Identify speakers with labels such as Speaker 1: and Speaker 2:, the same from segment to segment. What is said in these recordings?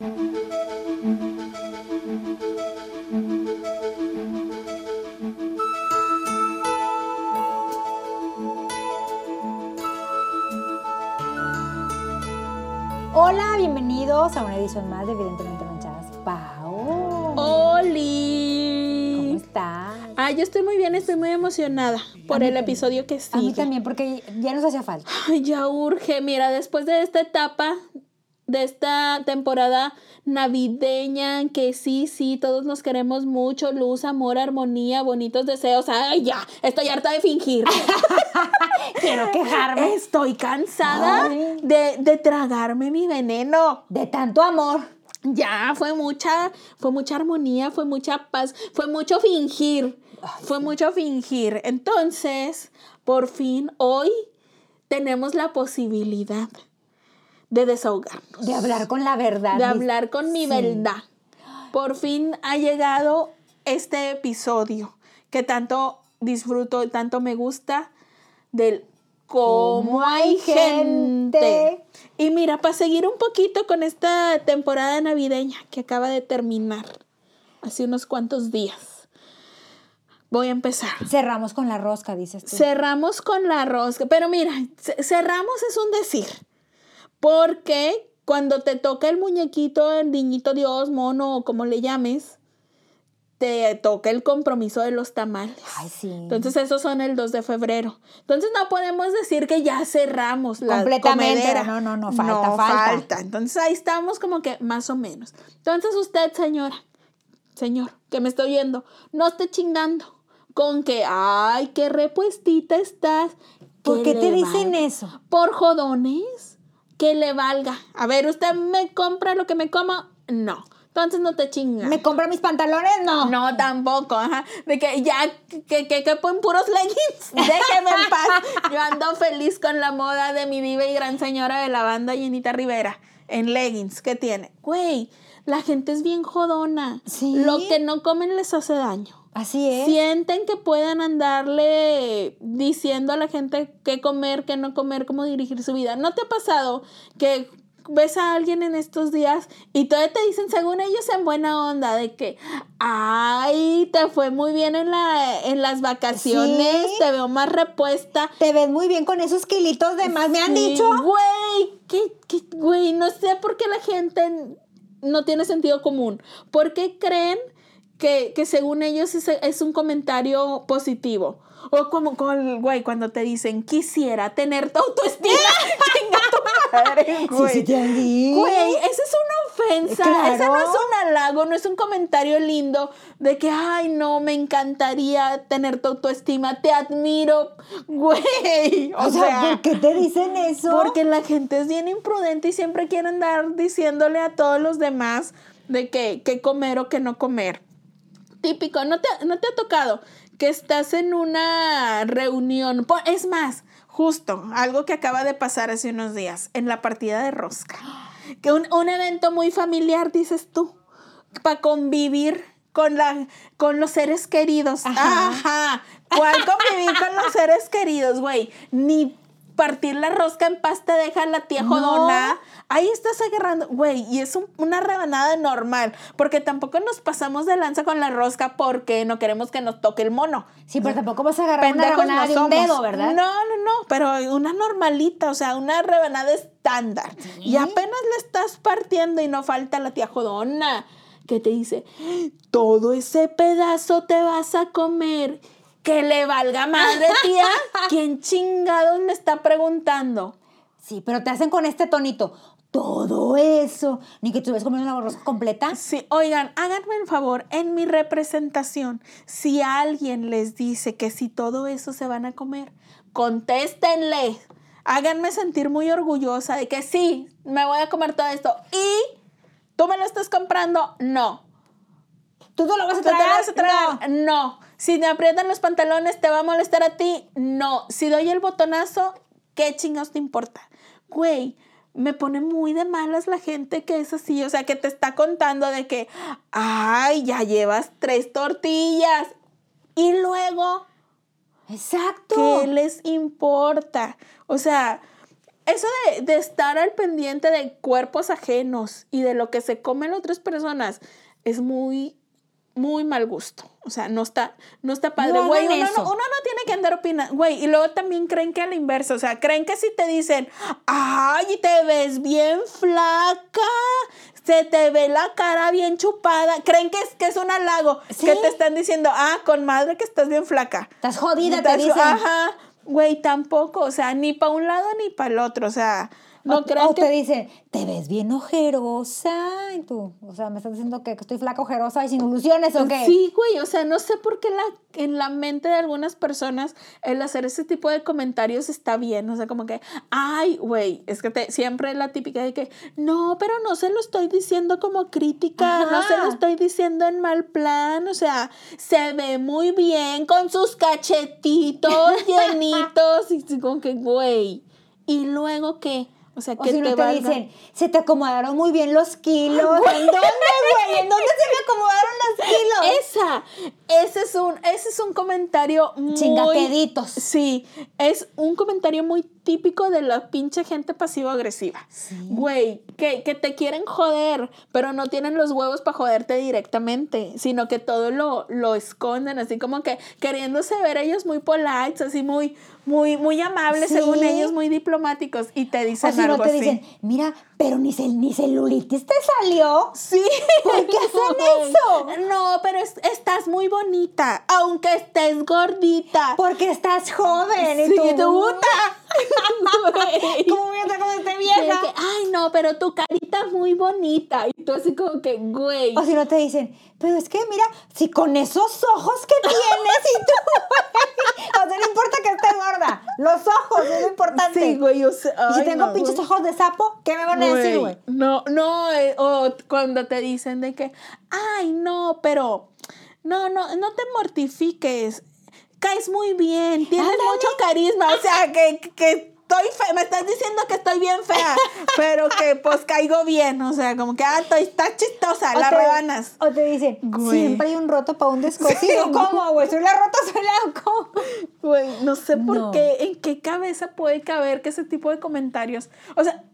Speaker 1: Hola, bienvenidos a una edición más de Evidentemente Manchadas. Pau.
Speaker 2: ¡Oli!
Speaker 1: ¿Cómo estás?
Speaker 2: Ah, yo estoy muy bien, estoy muy emocionada por el
Speaker 1: también.
Speaker 2: episodio que sigue.
Speaker 1: A mí también, porque ya nos hacía falta.
Speaker 2: Ay, ya urge. Mira, después de esta etapa, de esta temporada navideña, que sí, sí, todos nos queremos mucho, luz, amor, armonía, bonitos deseos. Ay, ya, estoy harta de fingir.
Speaker 1: Quiero quejarme
Speaker 2: Estoy cansada de, de tragarme mi veneno.
Speaker 1: de tanto amor.
Speaker 2: Ya, fue mucha, fue mucha armonía, fue mucha paz, fue mucho fingir, fue mucho fingir. Entonces, por fin, hoy tenemos la posibilidad de desahogarnos,
Speaker 1: De hablar con la verdad.
Speaker 2: de hablar con mi
Speaker 1: Sí.
Speaker 2: verdad. Por fin ha llegado este episodio que tanto disfruto y tanto me gusta del cómo hay gente. Y mira, para seguir un poquito con esta temporada navideña que acaba de terminar hace unos cuantos días, voy a empezar.
Speaker 1: Cerramos con la rosca, dices tú.
Speaker 2: Cerramos con la rosca, pero mira, ce- cerramos es un decir, porque cuando te toca el muñequito, el niñito Dios, mono o como le llames, te toca el compromiso de los tamales.
Speaker 1: Ay, sí.
Speaker 2: Entonces esos son el 2 de febrero. Entonces no podemos decir que ya cerramos la
Speaker 1: Completamente,
Speaker 2: comedera.
Speaker 1: no, no, no, falta, falta.
Speaker 2: Entonces ahí estamos como que más o menos. Entonces usted, señora, señor, que me estoy oyendo, no esté chingando con que, ay, qué repuestita estás.
Speaker 1: ¿Por qué te dicen eso?
Speaker 2: Por jodones, que le valga. A ver, ¿usted me compra lo que me coma? No. Entonces no te chingas.
Speaker 1: ¿Me compra mis pantalones? No.
Speaker 2: No, tampoco, ajá. De que ya, que, que, que ponen puros leggings. Déjeme en paz. Yo ando feliz con la moda de mi diva y gran señora de la banda Jenita Rivera. En leggings, ¿qué tiene? Güey, la gente es bien jodona.
Speaker 1: Sí.
Speaker 2: Lo que no comen les hace daño.
Speaker 1: Así es.
Speaker 2: Sienten que pueden andarle diciendo a la gente qué comer, qué no comer, cómo dirigir su vida. ¿No te ha pasado que ves a alguien en estos días y todavía te dicen, según ellos, en buena onda, de que, ay, te fue muy bien en, la, en las vacaciones,
Speaker 1: Sí.
Speaker 2: te veo más repuesta.
Speaker 1: Te ves muy bien con esos kilitos de más. ¿Me han dicho?
Speaker 2: Güey, ¿qué, qué- güey, no sé por qué la gente no tiene sentido común. ¿Por qué creen que, que según ellos es, es un comentario positivo? O como, con, güey, cuando te dicen, quisiera tener tu autoestima. Tu madre, güey.
Speaker 1: Sí, sí, te.
Speaker 2: Güey, esa es una ofensa.
Speaker 1: Claro.
Speaker 2: Ese no es un halago, no es un comentario lindo de que, ay, no, me encantaría tener tu autoestima, te admiro. Güey.
Speaker 1: O, sea, ¿por qué te dicen eso?
Speaker 2: Porque la gente es bien imprudente y siempre quiere andar diciéndole a todos los demás de que, qué comer o qué no comer. Típico, ¿no te, no te ha tocado que estás en una reunión? Es más, justo, algo que acaba de pasar hace unos días, en la partida de rosca. Que un, un evento muy familiar, dices tú, para convivir con, la, con los seres queridos.
Speaker 1: Ajá.
Speaker 2: Ajá. ¿Cuál convivir con los seres queridos, güey? Ni partir la rosca en paz te deja la tía
Speaker 1: No.
Speaker 2: jodona. Ahí estás agarrando, güey, y es un- una rebanada normal, porque tampoco nos pasamos de lanza con la rosca porque no queremos que nos toque el mono.
Speaker 1: Sí, pero tampoco vas a agarrar una
Speaker 2: Pendejos
Speaker 1: rebanada
Speaker 2: no
Speaker 1: de un
Speaker 2: somos.
Speaker 1: dedo, ¿verdad?
Speaker 2: No, no, no, pero una normalita, o sea, una rebanada estándar. Y apenas le estás partiendo y no falta la tía jodona que te dice, todo ese pedazo te vas a comer. Que le valga madre, tía. ¿Quién chingados me está preguntando?
Speaker 1: Sí, pero te hacen con este tonito. Todo eso. Ni que estuvieras comiendo una rosca completa.
Speaker 2: Sí, oigan, háganme el favor, en mi representación, si alguien les dice que si todo eso se van a comer, contéstenle. Háganme sentir muy orgullosa de que sí, me voy a comer todo esto. Y tú me lo estás comprando, no.
Speaker 1: ¿Tú no lo vas a
Speaker 2: ¿Tú te lo vas a tragar? No. Si me aprietan los pantalones, ¿te va a molestar a ti? No. Si doy el botonazo, ¿qué chingados te importa? Güey, me pone muy de malas la gente que es así, o sea, que te está contando de que, ay, ya llevas tres tortillas. Y luego,
Speaker 1: Exacto.
Speaker 2: ¿qué les importa? O sea, eso de, de estar al pendiente de cuerpos ajenos y de lo que se comen otras personas es muy, muy mal gusto. O sea, no está, no está padre. Güey, uno, no, uno no tiene que andar opinando. Güey, y luego también creen que a la inversa. O sea, creen que si te dicen, ay, te ves bien flaca, se te ve la cara bien chupada. Creen que es, que es un halago.
Speaker 1: Sí.
Speaker 2: Que te están diciendo, ah, con madre que estás bien flaca.
Speaker 1: Estás jodida, te
Speaker 2: Estás-
Speaker 1: dicen.
Speaker 2: Ajá. Güey, tampoco. O sea, ni para un lado ni para el otro. O sea, no
Speaker 1: o,
Speaker 2: crean
Speaker 1: o
Speaker 2: que
Speaker 1: te dicen, te ves bien ojerosa. Y tú, o sea, me estás diciendo que estoy flaca, ojerosa y sin ilusiones o qué.
Speaker 2: Sí, güey, o sea, no sé por qué la, en la mente de algunas personas el hacer ese tipo de comentarios está bien, o sea, como que, ay, güey, es que te, siempre la típica de que, no, pero no se lo estoy diciendo como crítica, no se lo estoy diciendo en mal plan, o sea, se ve muy bien con sus cachetitos llenitos, y como que, güey, y luego qué, o sea,
Speaker 1: O
Speaker 2: que
Speaker 1: si no te dicen, se te acomodaron muy bien los kilos. ¿En dónde, güey? ¿En dónde se me acomodaron los kilos?
Speaker 2: Esa, ese es un, ese es un comentario muy...
Speaker 1: Chingaqueditos.
Speaker 2: Sí, es un comentario muy típico de la pinche gente pasivo-agresiva. Güey, que, que te quieren joder, pero no tienen los huevos para joderte directamente, sino que todo lo, lo esconden, así como que queriéndose ver ellos muy polites, así muy, muy, muy amables,
Speaker 1: Sí.
Speaker 2: según ellos, muy diplomáticos, y te
Speaker 1: O
Speaker 2: dicen
Speaker 1: si no
Speaker 2: algo
Speaker 1: te
Speaker 2: así.
Speaker 1: dicen, mira, pero ni, cel- ni celulitis te salió.
Speaker 2: Sí.
Speaker 1: ¿Por qué hacen eso?
Speaker 2: No, pero es- estás muy bonita, aunque estés gordita.
Speaker 1: Porque estás joven.
Speaker 2: Sí,
Speaker 1: y tú,
Speaker 2: puta.
Speaker 1: ¿Cómo voy a estar con esta
Speaker 2: Sí,
Speaker 1: vieja?
Speaker 2: que, Ay, no, pero tu carita es muy bonita. Y tú así como que, güey.
Speaker 1: O si no te dicen, pero es que mira, si con esos ojos que tienes y tú, o sea, no importa que estés gorda, los ojos es lo importante.
Speaker 2: Sí, güey, o sea,
Speaker 1: y si tengo
Speaker 2: no,
Speaker 1: pinches
Speaker 2: güey.
Speaker 1: ojos de sapo, ¿qué me van a decir, güey?
Speaker 2: No, no, eh, o cuando te dicen de que, ay, no, pero, no, no, no te mortifiques, caes muy bien, tienes
Speaker 1: Ándale.
Speaker 2: mucho carisma, o sea, que, que estoy fea, me estás diciendo que estoy bien fea, pero que pues caigo bien, o sea, como que, ah, estoy, estás chistosa,
Speaker 1: O
Speaker 2: la
Speaker 1: te-
Speaker 2: rebanas.
Speaker 1: O te dicen,
Speaker 2: Güey.
Speaker 1: siempre hay un roto para un descosido.
Speaker 2: Sí,
Speaker 1: ¿Cómo, güey? Soy la rota, soy la... ¿Cómo?
Speaker 2: Güey, no sé por
Speaker 1: No.
Speaker 2: qué, en qué cabeza puede caber que ese tipo de comentarios, o sea,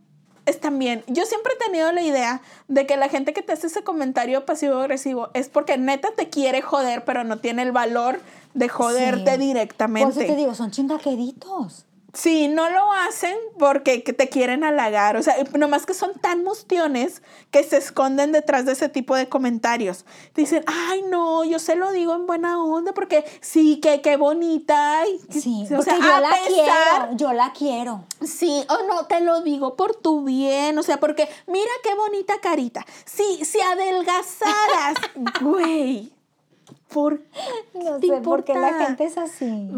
Speaker 2: están bien. Yo siempre he tenido la idea de que la gente que te hace ese comentario pasivo-agresivo es porque neta te quiere joder, pero no tiene el valor de joderte
Speaker 1: Sí.
Speaker 2: directamente.
Speaker 1: Por eso te digo, son chingaqueditos.
Speaker 2: Sí, no lo hacen porque que te quieren halagar. O sea, nomás que son tan mustiones que se esconden detrás de ese tipo de comentarios. Dicen, ay, no, yo se lo digo en buena onda porque sí, que qué bonita. y que-
Speaker 1: Sí,
Speaker 2: o
Speaker 1: porque
Speaker 2: sea,
Speaker 1: yo la
Speaker 2: pesar-
Speaker 1: quiero, yo la quiero.
Speaker 2: Sí, o no, te lo digo por tu bien, o sea, porque mira qué bonita carita. Sí, si adelgazaras, güey, ¿por qué
Speaker 1: No
Speaker 2: te
Speaker 1: sé por qué la
Speaker 2: importa?
Speaker 1: gente es así.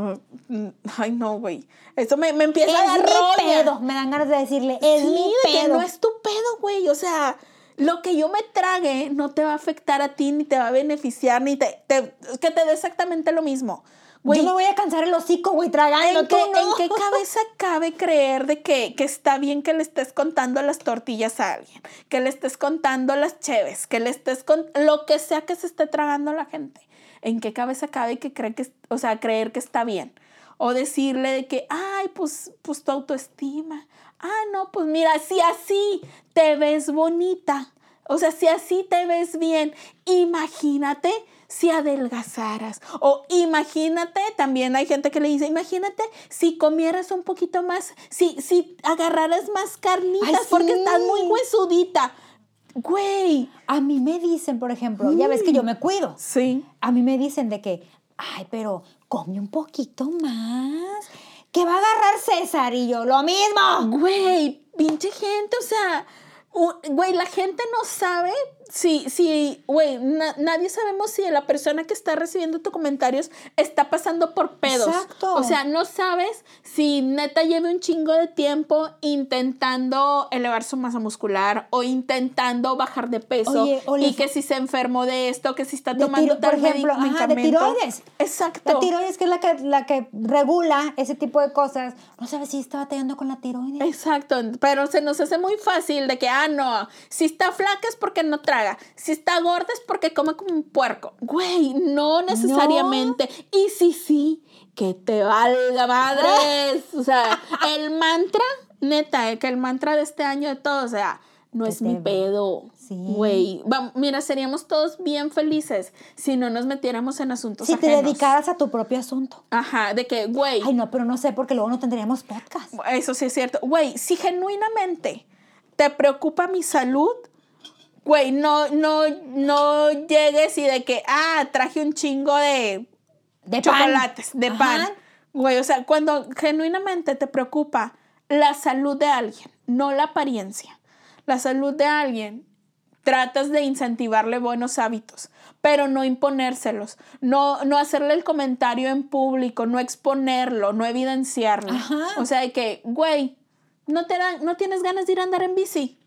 Speaker 2: Oh, mm, ay no, güey. Eso me, me empieza a
Speaker 1: Es
Speaker 2: dar
Speaker 1: mi
Speaker 2: roña.
Speaker 1: pedo. Me dan ganas de decirle, es
Speaker 2: Sí,
Speaker 1: mi
Speaker 2: que
Speaker 1: pedo.
Speaker 2: no es tu pedo, güey. O sea, lo que yo me trague no te va a afectar a ti, ni te va a beneficiar, ni te, te- que te dé exactamente lo mismo. Güey,
Speaker 1: Yo me voy a cansar el hocico, güey, tragando.
Speaker 2: ¿En qué,
Speaker 1: no.
Speaker 2: en qué cabeza cabe creer de que, que está bien que le estés contando las tortillas a alguien? Que le estés contando las cheves, que le estés con lo que sea que se esté tragando la gente. ¿En qué cabeza cabe que cree que, o sea, creer que está bien? O decirle de que, ay, pues, pues tu autoestima. Ah, no, pues mira, si así te ves bonita, o sea, si así te ves bien, imagínate si adelgazaras. O imagínate, también hay gente que le dice, imagínate si comieras un poquito más, si, si agarraras más carnitas
Speaker 1: Ay,
Speaker 2: porque
Speaker 1: sí.
Speaker 2: estás muy huesudita. Güey.
Speaker 1: A mí me dicen, por ejemplo, ya ves que yo me cuido.
Speaker 2: Sí.
Speaker 1: A mí me dicen de que, ay, pero come un poquito más. ¿Qué va a agarrar César? Y yo, lo mismo.
Speaker 2: Güey, pinche gente, o sea, güey, la gente no sabe si, si, güey, na- nadie sabemos si la persona que está recibiendo tus comentarios está pasando por pedos.
Speaker 1: Exacto.
Speaker 2: O sea, no sabes si neta lleva un chingo de tiempo intentando elevar su masa muscular o intentando bajar de peso
Speaker 1: Oye,
Speaker 2: y que si se enfermó de esto, que si está tomando tal
Speaker 1: por ejemplo, ajá, de
Speaker 2: medicamento.
Speaker 1: tiroides.
Speaker 2: Exacto.
Speaker 1: La tiroides, que es la que, la que regula ese tipo de cosas, no sabes si está batallando con la tiroides.
Speaker 2: Exacto, pero se nos hace muy fácil de que, ah, no, si está flaca es porque no traga, si está gorda es porque come como un puerco. Güey, no necesariamente. Y sí, sí, que te valga madres. O sea, el mantra neta, eh, que el mantra de este año de todos, o sea, no es mi
Speaker 1: te-
Speaker 2: pedo.
Speaker 1: Sí.
Speaker 2: Güey, mira, seríamos todos bien felices si no nos metiéramos en asuntos
Speaker 1: Si te dedicaras a tu propio asunto.
Speaker 2: Ajá, de que, güey,
Speaker 1: Ay, no, pero no sé, porque luego no tendríamos podcast.
Speaker 2: eso sí es cierto. Güey, si genuinamente te preocupa mi salud, güey, no, no, no llegues y de que, ah, traje un chingo de
Speaker 1: De pan.
Speaker 2: chocolates, de
Speaker 1: Ajá.
Speaker 2: pan. Güey, o sea, cuando genuinamente te preocupa la salud de alguien, no la apariencia, la salud de alguien, tratas de incentivarle buenos hábitos, pero no imponérselos, no, no hacerle el comentario en público, no exponerlo, no evidenciarlo.
Speaker 1: Ajá.
Speaker 2: O sea, de que, güey, no, te dan, no tienes ganas de ir a andar en bici.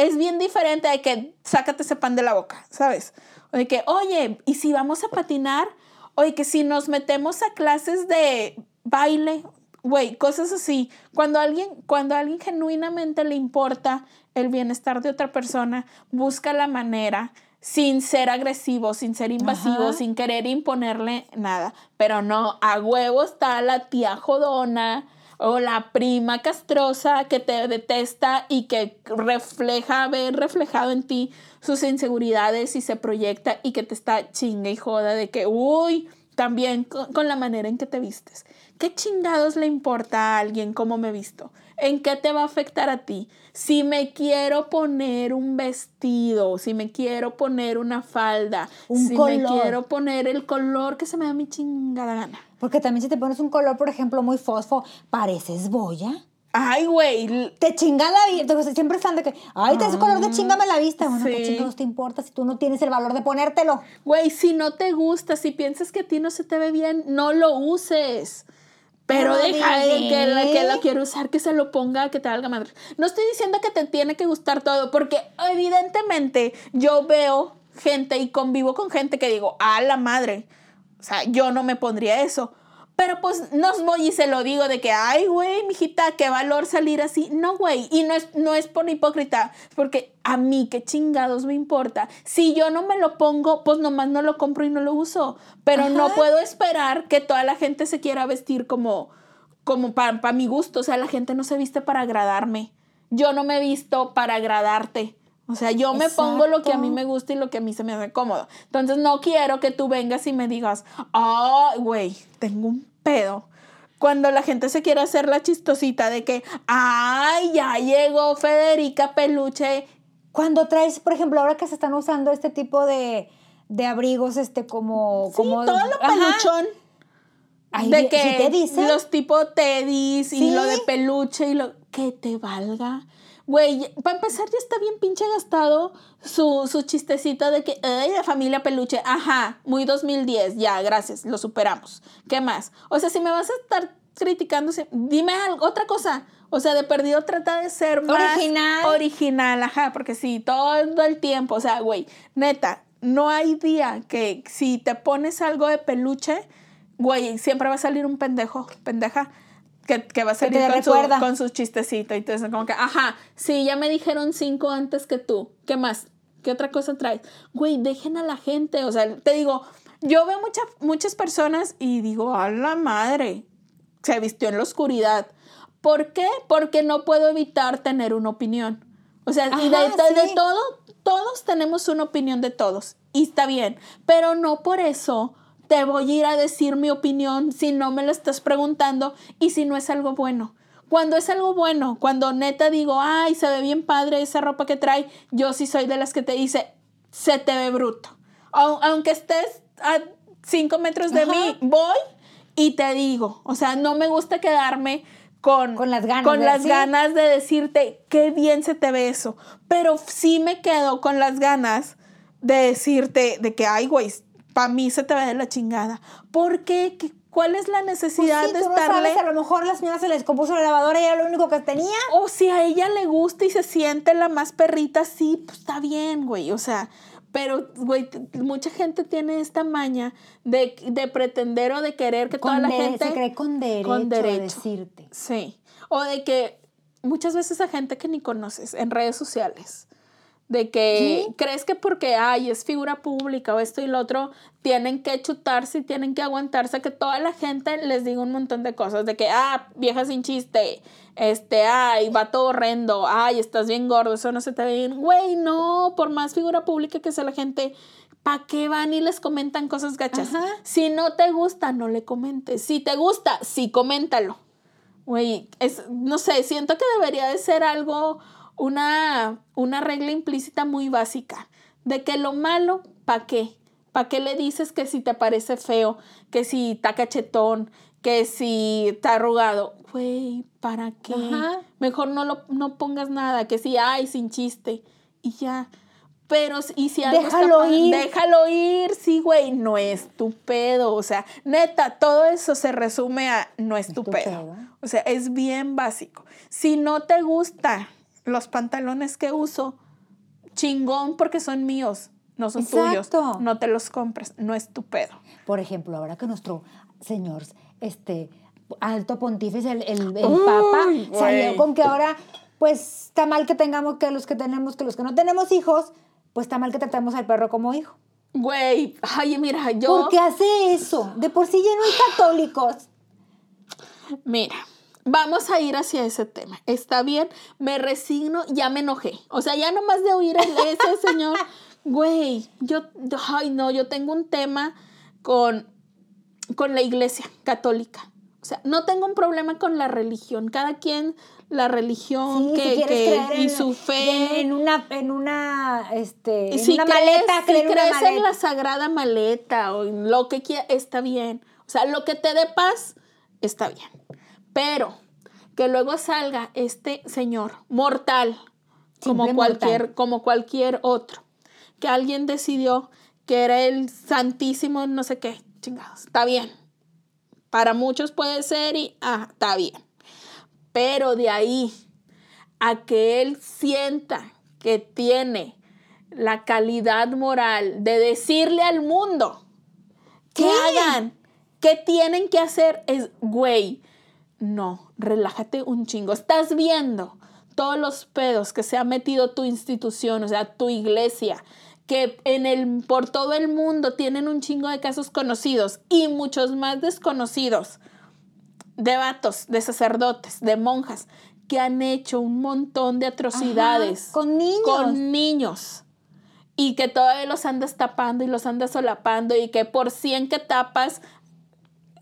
Speaker 2: Es bien diferente de que sácate ese pan de la boca, ¿sabes? O de que, oye, ¿y si vamos a patinar? Oye, que si nos metemos a clases de baile, güey, cosas así. Cuando alguien, cuando a alguien genuinamente le importa el bienestar de otra persona, busca la manera sin ser agresivo, sin ser invasivo,
Speaker 1: Ajá.
Speaker 2: sin querer imponerle nada. Pero no, a huevo está la tía jodona o la prima castrosa que te detesta y que refleja, ver reflejado en ti sus inseguridades y se proyecta y que te está chinga y joda de que, uy, también con, con la manera en que te vistes. ¿Qué chingados le importa a alguien cómo me visto? ¿En qué te va a afectar a ti? Si me quiero poner un vestido, si me quiero poner una falda,
Speaker 1: Un
Speaker 2: si me quiero poner el color que se me da mi chingada gana.
Speaker 1: Porque también si te pones un color, por ejemplo, muy fosfo, pareces boya.
Speaker 2: Ay, güey,
Speaker 1: Te chinga la vista. Siempre están de que, ay, te ese color de chingame la vista. Bueno, ¿qué
Speaker 2: Ah, sí.
Speaker 1: chingados te importa si tú no tienes el valor de ponértelo?
Speaker 2: Güey, si no te gusta, si piensas que a ti no se te ve bien, no lo uses. Pero
Speaker 1: No,
Speaker 2: deja de que, la, que lo quiere usar, que se lo ponga, que te valga madre. No estoy diciendo que te tiene que gustar todo, porque evidentemente yo veo gente y convivo con gente que digo, a la madre. O sea, yo no me pondría eso. Pero pues no voy y se lo digo de que, ay, güey, mijita, qué valor salir así. No, güey. Y no es, no es por hipócrita, porque a mí qué chingados me importa. Si yo no me lo pongo, pues nomás no lo compro y no lo uso. Pero no puedo esperar que toda la gente se quiera vestir como, como para mi gusto. O sea, la gente no se viste para agradarme. Yo no me he visto para agradarte. O sea, yo me pongo lo que a mí me gusta y lo que a mí se me hace cómodo. Entonces no quiero que tú vengas y me digas, ay, güey, tengo un pedo. Cuando la gente se quiere hacer la chistosita de que, ay, ya llegó Federica Peluche.
Speaker 1: Cuando traes, por ejemplo, ahora que se están usando este tipo de, de abrigos, este, como...
Speaker 2: Sí,
Speaker 1: como
Speaker 2: todo lo peluchón.
Speaker 1: Ay,
Speaker 2: de
Speaker 1: ¿sí
Speaker 2: que
Speaker 1: te dicen?
Speaker 2: los tipo teddys y
Speaker 1: Sí.
Speaker 2: lo de peluche y lo que te valga. Güey, para empezar ya está bien pinche gastado su, su chistecito de que, ay, la familia peluche, ajá, muy 2010, ya, gracias, lo superamos. ¿Qué más? O sea, si me vas a estar criticando, sí, dime algo, otra cosa. O sea, de perdido trata de ser más
Speaker 1: Original.
Speaker 2: original, ajá, porque sí, todo el tiempo, o sea, güey, neta, no hay día que si te pones algo de peluche, güey, siempre va a salir un pendejo, pendeja, que, que va a salir con su, con su chistecito. Y entonces, como que, ajá, sí, ya me dijeron cinco antes que tú. ¿Qué más? ¿Qué otra cosa traes? Güey, dejen a la gente. O sea, te digo, yo veo mucha- muchas personas y digo, a la madre, se vistió en la oscuridad. ¿Por qué? Porque no puedo evitar tener una opinión. O sea, y de, de- todo, todos tenemos una opinión de todos. Y está bien. Pero no por eso te voy a ir a decir mi opinión si no me lo estás preguntando y si no es algo bueno. Cuando es algo bueno, cuando neta digo, ay, se ve bien padre esa ropa que trae, yo sí soy de las que te dice, se te ve bruto. Au- aunque estés a cinco metros de
Speaker 1: Ajá.
Speaker 2: mí, voy y te digo, o sea, no me gusta quedarme con,
Speaker 1: Con las ganas
Speaker 2: con
Speaker 1: de-
Speaker 2: las
Speaker 1: sí.
Speaker 2: ganas de decirte qué bien se te ve eso. Pero sí me quedo con las ganas de decirte de que, ay, güey, para mí se te ve de la chingada. ¿Por qué? ¿Qué- ¿Cuál es la
Speaker 1: Pues
Speaker 2: necesidad
Speaker 1: sí,
Speaker 2: de
Speaker 1: tú no
Speaker 2: estarle?
Speaker 1: sabes, a lo mejor la señora se les compuso la lavadora y era lo único que tenía.
Speaker 2: O si a ella le gusta y se siente la más perrita, sí, pues está bien, güey. O sea, pero, güey, mucha gente tiene esta maña de, de pretender o de querer que toda la gente...
Speaker 1: se cree con derecho,
Speaker 2: con
Speaker 1: de
Speaker 2: derecho.
Speaker 1: decirte.
Speaker 2: Sí. O de que muchas veces a gente que ni conoces en redes sociales. De que crees que porque, ay, es figura pública o esto y lo otro, tienen que chutarse y tienen que aguantarse que toda la gente les diga un montón de cosas. De que, ah, vieja sin chiste, este, ay, todo horrendo, ay, estás bien gordo, eso no se te ve bien. Güey, no, por más figura pública que sea la gente, ¿para qué van y les comentan cosas gachas? Si no te gusta, no le comentes. Si te gusta, sí, coméntalo. Güey, es, no sé, siento que debería de ser algo una, una regla implícita muy básica, de que lo malo, ¿para qué? ¿Para qué le dices que si te parece feo, que si está cachetón, que si está arrugado? Güey, ¿para qué? Mejor no, lo, no pongas nada, que si, ay, sin chiste, y ya. Pero, y si algo
Speaker 1: déjalo ir.
Speaker 2: Déjalo ir, sí, güey, no es tu pedo. O sea, neta, todo eso se resume a no es, tu, pedo. O sea, es bien básico. Si no te gusta los pantalones que uso, chingón porque son míos, no son tuyos. No te los compres, no es tu pedo.
Speaker 1: Por ejemplo, ahora que nuestro señor, este, alto pontífice, el, el, papa, salió con que ahora, pues, está mal que tengamos que los que tenemos, que los que no tenemos hijos, pues está mal que tratemos al perro como hijo.
Speaker 2: Güey, ay, mira, yo...
Speaker 1: ¿Por qué hace eso? De por sí lleno de católicos.
Speaker 2: Mira, Vamos a ir hacia ese tema. Está bien, me resigno, ya me enojé. O sea, ya nomás de oír a ese señor, güey, yo, ay no, yo tengo un tema con, con la iglesia católica. O sea, no tengo un problema con la religión. Cada quien la religión que, y su fe
Speaker 1: en una en una este en una maleta
Speaker 2: si crees en la sagrada maleta o en lo que quiera está bien o sea lo que te dé paz está bien pero que luego salga este señor mortal, como cualquier, como cualquier otro, que alguien decidió que era el santísimo, no sé qué, chingados, está bien. Para muchos puede ser y, ah, está bien. Pero de ahí a que él sienta que tiene la calidad moral de decirle al mundo que hagan, que tienen que hacer, es, güey, no, relájate un chingo. Estás viendo todos los pedos que se ha metido tu institución, o sea, tu iglesia, que en el, por todo el mundo tienen un chingo de casos conocidos y muchos más desconocidos, de vatos, de sacerdotes, de monjas, que han hecho un montón de atrocidades.
Speaker 1: con niños.
Speaker 2: Con niños. Y que todavía los andas tapando y los andas solapando y que por 100 que tapas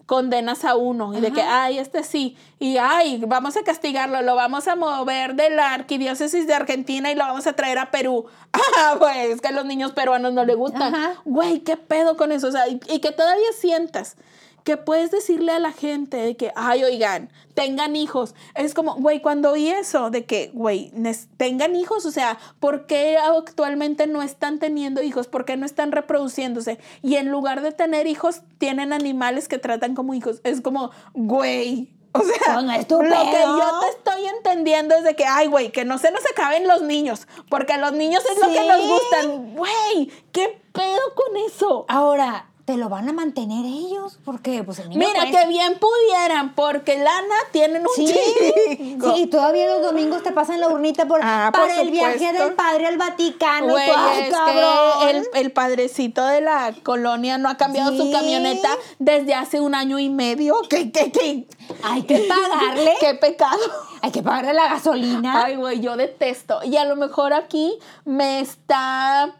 Speaker 2: condenas a uno y de que, ay, este sí, y ay, vamos a castigarlo, lo vamos a mover de la arquidiócesis de Argentina y lo vamos a traer a Perú. Ah, pues, que a los niños peruanos no le gustan. Güey, ¿qué pedo con eso? O sea, y que todavía sientas que puedes decirle a la gente de que, ay, oigan, tengan hijos. Es como, güey, cuando oí eso de que, güey, tengan hijos, o sea, ¿por qué actualmente no están teniendo hijos? ¿Por qué no están reproduciéndose? Y en lugar de tener hijos, tienen animales que tratan como hijos. Es como, güey, o sea, lo que yo te estoy entendiendo es de que, ay, güey, que no se nos acaben los niños, porque los niños es lo que nos gustan. Güey, ¿qué pedo con eso?
Speaker 1: Ahora, te lo van a mantener ellos, porque pues el
Speaker 2: niño Mira, que bien pudieran, porque lana tienen un
Speaker 1: sí, Sí, y todavía los domingos te pasan la urnita por, ah, para el viaje del padre al Vaticano.
Speaker 2: Güey, es que el, el, padrecito de la colonia no ha cambiado su camioneta desde hace un año y medio. ¿Qué, qué, qué?
Speaker 1: Hay que pagarle.
Speaker 2: qué pecado.
Speaker 1: Hay que pagarle la gasolina.
Speaker 2: Ay, güey, yo detesto. Y a lo mejor aquí me está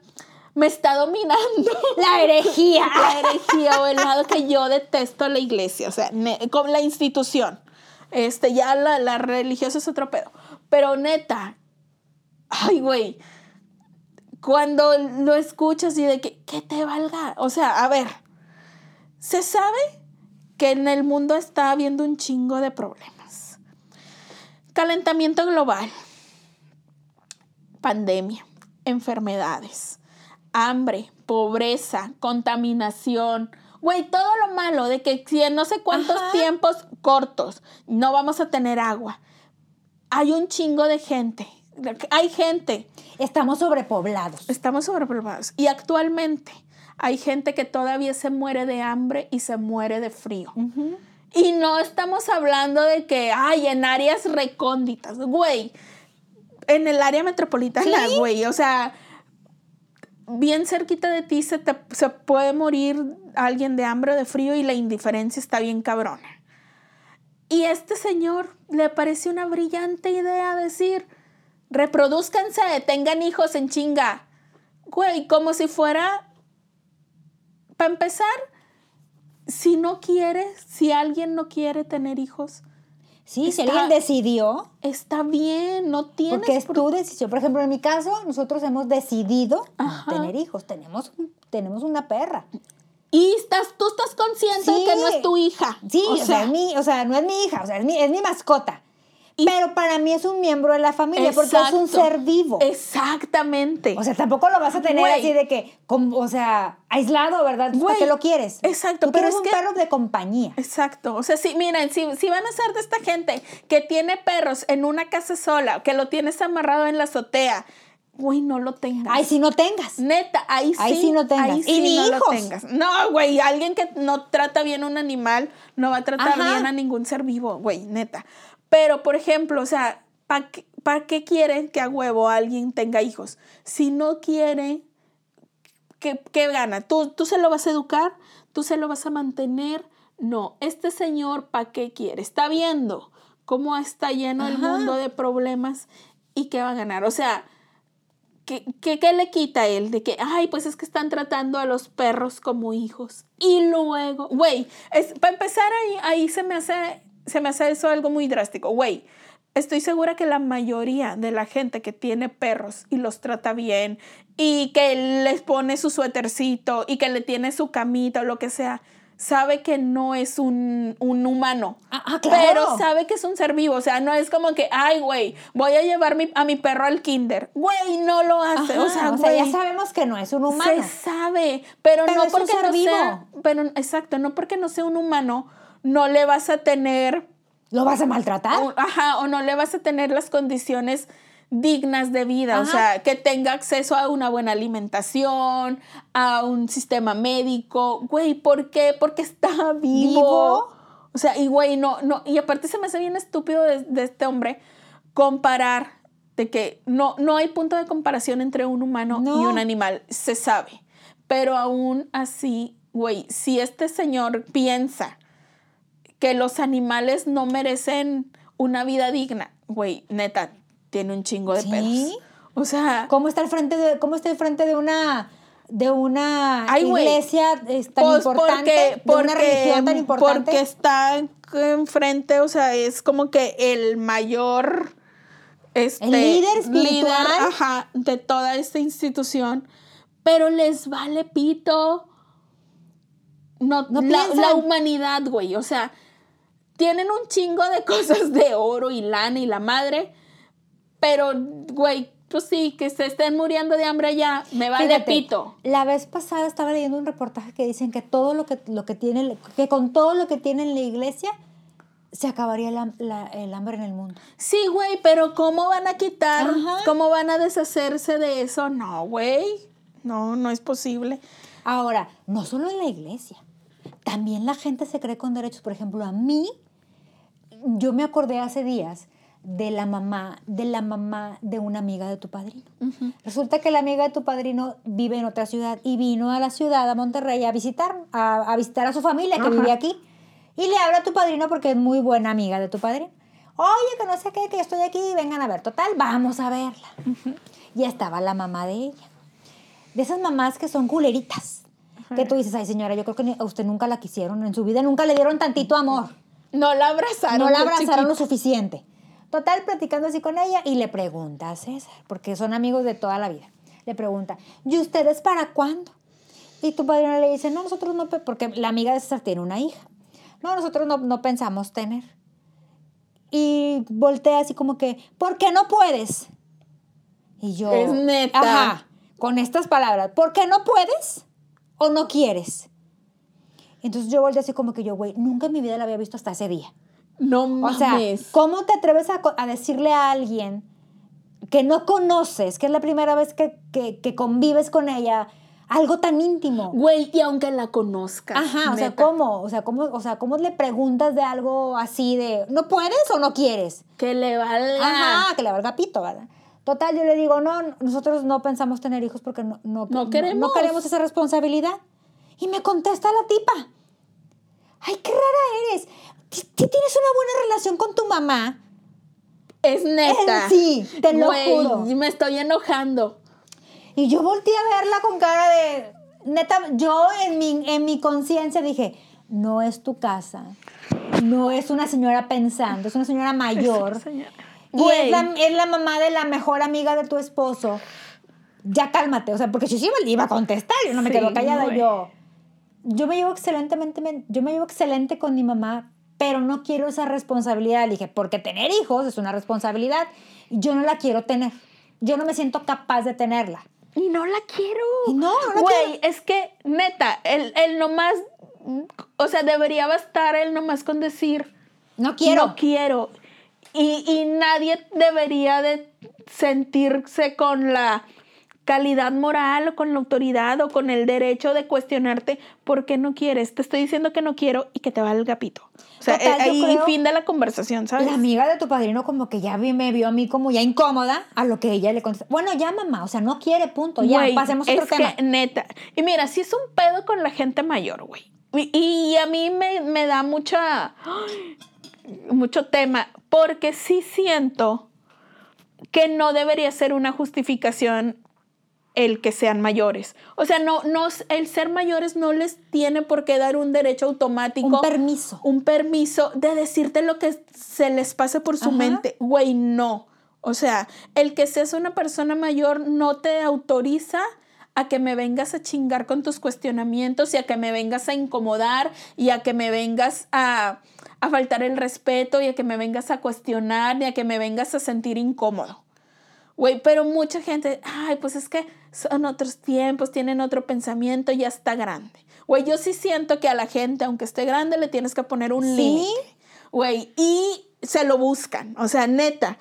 Speaker 2: me está dominando.
Speaker 1: La herejía.
Speaker 2: La herejía o el lado que yo detesto la iglesia, o sea, con la institución. Este, ya la, la religiosa es otro pedo. Pero neta, ay, güey, cuando lo escuchas y de que, ¿qué te valga? O sea, a ver, se sabe que en el mundo está habiendo un chingo de problemas. Calentamiento global, pandemia, enfermedades, hambre, pobreza, contaminación, güey, todo lo malo de que si en no sé cuántos tiempos cortos no vamos a tener agua. Hay un chingo de gente. Hay gente.
Speaker 1: Estamos sobrepoblados.
Speaker 2: Estamos sobrepoblados. Y actualmente hay gente que todavía se muere de hambre y se muere de frío. Y no estamos hablando de que, hay en áreas recónditas, güey en el área metropolitana, güey. O sea, bien cerquita de ti se, te, se puede morir alguien de hambre o de frío y la indiferencia está bien cabrona. Y este señor le pareció una brillante idea decir, reproduzcanse, tengan hijos en chinga. Güey, como si fuera, para empezar, si no quiere, si alguien no quiere tener hijos.
Speaker 1: Sí, si alguien decidió.
Speaker 2: Está bien, no tienes.
Speaker 1: Porque es tu decisión. Por ejemplo, en mi caso, nosotros hemos decidido tener hijos. Tenemos, tenemos una perra.
Speaker 2: Y estás, tú estás consciente de que no es tu hija.
Speaker 1: Sí, o, sea, o sea, no es mi hija, o sea, es mi, es mi mascota. Pero para mí es un miembro de la familia porque es un ser vivo.
Speaker 2: Exactamente.
Speaker 1: O sea, tampoco lo vas a tener así de que, como, o sea, aislado, ¿verdad? ¿Para qué lo quieres?
Speaker 2: Exacto.
Speaker 1: Tú pero es un perro de compañía.
Speaker 2: Exacto. O sea, sí, miren, si, si van a ser de esta gente que tiene perros en una casa sola, que lo tienes amarrado en la azotea, Güey, no lo tengas.
Speaker 1: Ay, si no tengas.
Speaker 2: Neta, ahí sí.
Speaker 1: Ahí sí no tengas.
Speaker 2: Ahí sí no lo tengas. No, güey, alguien que no trata bien a un animal no va a tratar bien a ningún ser vivo, güey, neta. Pero, por ejemplo, o sea, ¿para qué, ¿para qué quieren que a huevo alguien tenga hijos? Si no quiere, ¿qué, qué gana? ¿Tú, ¿Tú se lo vas a educar? ¿Tú se lo vas a mantener? No, este señor, ¿para qué quiere? Está viendo cómo está lleno el mundo de problemas y qué va a ganar. O sea, ¿Qué, ¿Qué, le quita a él? De que, ay, pues es que están tratando a los perros como hijos. Y luego, güey, para empezar ahí, ahí se me hace, se me hace eso algo muy drástico. Güey, estoy segura que la mayoría de la gente que tiene perros y los trata bien y que les pone su suétercito y que le tiene su camita o lo que sea, sabe que no es un, humano.
Speaker 1: Ah, ah, claro.
Speaker 2: Pero sabe que es un ser vivo. O sea, no es como que, ay, güey, voy a llevar a mi perro al kinder. Güey, no lo hace. o sea,
Speaker 1: ya sabemos que no es un humano.
Speaker 2: Se sabe, pero, no porque no vivo. sea. Pero, exacto, no porque no sea un humano, no le vas a tener.
Speaker 1: ¿Lo vas a maltratar?
Speaker 2: ajá, o no le vas a tener las condiciones dignas de vida, o sea, que tenga acceso a una buena alimentación, a un sistema médico, güey, ¿por qué? Porque está vivo. O sea, y güey, no, no, y aparte se me hace bien estúpido de, este hombre comparar de que no, no hay punto de comparación entre un humano y un animal, se sabe. Pero aún así, güey, si este señor piensa que los animales no merecen una vida digna, güey, neta, tiene un chingo de ¿Sí? O sea,
Speaker 1: ¿cómo está el frente de cómo está el frente de una de una iglesia tan pues importante,
Speaker 2: porque, de una religión tan importante? Porque está enfrente, o sea, es como que el mayor este,
Speaker 1: el líder espiritual
Speaker 2: ajá, de toda esta institución, pero les vale pito. No, no la, la humanidad, güey, o sea, tienen un chingo de cosas de oro y lana y la madre, pero, güey, pues sí, que se estén muriendo de hambre allá, me vale Fíjate, pito.
Speaker 1: La vez pasada estaba leyendo un reportaje que dicen que todo lo que, lo que tiene, que con todo lo que tiene en la iglesia, se acabaría el hambre en el mundo.
Speaker 2: Sí, güey, pero ¿cómo van a quitar? ¿Cómo van a deshacerse de eso? No, güey. No, no es posible.
Speaker 1: Ahora, no solo en la iglesia, también la gente se cree con derechos. Por ejemplo, a mí, yo me acordé hace días de la mamá, de la mamá de una amiga de tu padrino. Resulta que la amiga de tu padrino vive en otra ciudad y vino a la ciudad, a Monterrey, a visitar, a, visitar a su familia que vive aquí. Y le habla a tu padrino porque es muy buena amiga de tu padrino. Oye, que no sé qué, que estoy aquí, vengan a ver. Total, vamos a verla. Y estaba la mamá de ella. De esas mamás que son culeritas. Que tú dices, ay señora, yo creo que a usted nunca la quisieron en su vida, nunca le dieron tantito amor.
Speaker 2: No la abrazaron.
Speaker 1: No la abrazaron lo suficiente. Total, platicando así con ella y le pregunta a César, porque son amigos de toda la vida. Le pregunta, ¿y ustedes para cuándo? Y tu padre le dice, no, nosotros no, porque la amiga de César tiene una hija. No, nosotros no, pensamos tener. Y voltea así como que, ¿por qué no puedes? Y yo.
Speaker 2: Es neta.
Speaker 1: Ajá, con estas palabras, ¿por qué no puedes o no quieres? Entonces yo volteé así como que yo, güey, nunca en mi vida la había visto hasta ese día.
Speaker 2: No mames. O sea,
Speaker 1: ¿cómo te atreves a, decirle a alguien que no conoces, que es la primera vez que, convives con ella, algo tan íntimo?
Speaker 2: Güey, y aunque la conozcas.
Speaker 1: Ajá, o sea, ¿cómo? O sea, ¿cómo, o sea, ¿cómo le preguntas de algo así de, ¿no puedes o no quieres?
Speaker 2: Que le valga.
Speaker 1: Ajá, que le valga pito, ¿verdad? Total, yo le digo, no, nosotros no pensamos tener hijos porque no, no,
Speaker 2: No queremos.
Speaker 1: no queremos esa responsabilidad. Y me contesta la tipa, ay, qué rara eres. Si tienes una buena relación con tu mamá.
Speaker 2: Es neta.
Speaker 1: Eh, sí, te lo juro.
Speaker 2: Me estoy enojando.
Speaker 1: Y yo volteé a verla con cara de, neta, yo en mi, en mi conciencia dije, no es tu casa, no es una señora pensando, es una señora mayor.
Speaker 2: Señora.
Speaker 1: Y es la, es la mamá de la mejor amiga de tu esposo. Ya cálmate, o sea, porque si sí me iba a contestar, yo no me
Speaker 2: Sí,
Speaker 1: quedo callada. Yo, yo me llevo excelentemente, yo me llevo excelente con mi mamá, pero no quiero esa responsabilidad. Le dije, porque tener hijos es una responsabilidad y yo no la quiero tener. Yo no me siento capaz de tenerla.
Speaker 2: Y no la quiero.
Speaker 1: Y no, no la
Speaker 2: Güey, es que, neta, el, el nomás, o sea, debería bastar el nomás con decir,
Speaker 1: No quiero.
Speaker 2: no quiero. Y, y nadie debería de sentirse con la calidad moral o con la autoridad o con el derecho de cuestionarte por qué no quieres. Te estoy diciendo que no quiero y que te va el gapito. O sea,
Speaker 1: Total,
Speaker 2: eh, ahí
Speaker 1: creo-
Speaker 2: fin de la conversación, ¿sabes?
Speaker 1: La amiga de tu padrino como que ya vi- me vio a mí como ya incómoda a lo que ella le contesta. Bueno, ya mamá, o sea, no quiere, punto. Ya, pasemos a otro
Speaker 2: es
Speaker 1: tema.
Speaker 2: Que, neta. Y mira, sí es un pedo con la gente mayor, güey. Y, y a mí me, me da mucha. mucho tema. Porque sí siento que no debería ser una justificación el que sean mayores. O sea, no, no, el ser mayores no les tiene por qué dar un derecho automático.
Speaker 1: Un permiso.
Speaker 2: Un permiso de decirte lo que se les pase por su
Speaker 1: Ajá.
Speaker 2: mente. Güey, no. O sea, el que seas una persona mayor no te autoriza a que me vengas a chingar con tus cuestionamientos y a que me vengas a incomodar y a que me vengas a, a faltar el respeto y a que me vengas a cuestionar y a que me vengas a sentir incómodo. Güey, pero mucha gente, ay, pues es que son otros tiempos, tienen otro pensamiento, ya está grande. Güey, yo sí siento que a la gente, aunque esté grande, le tienes que poner un
Speaker 1: ¿Sí?
Speaker 2: límite. Güey, y se lo buscan. O sea, neta,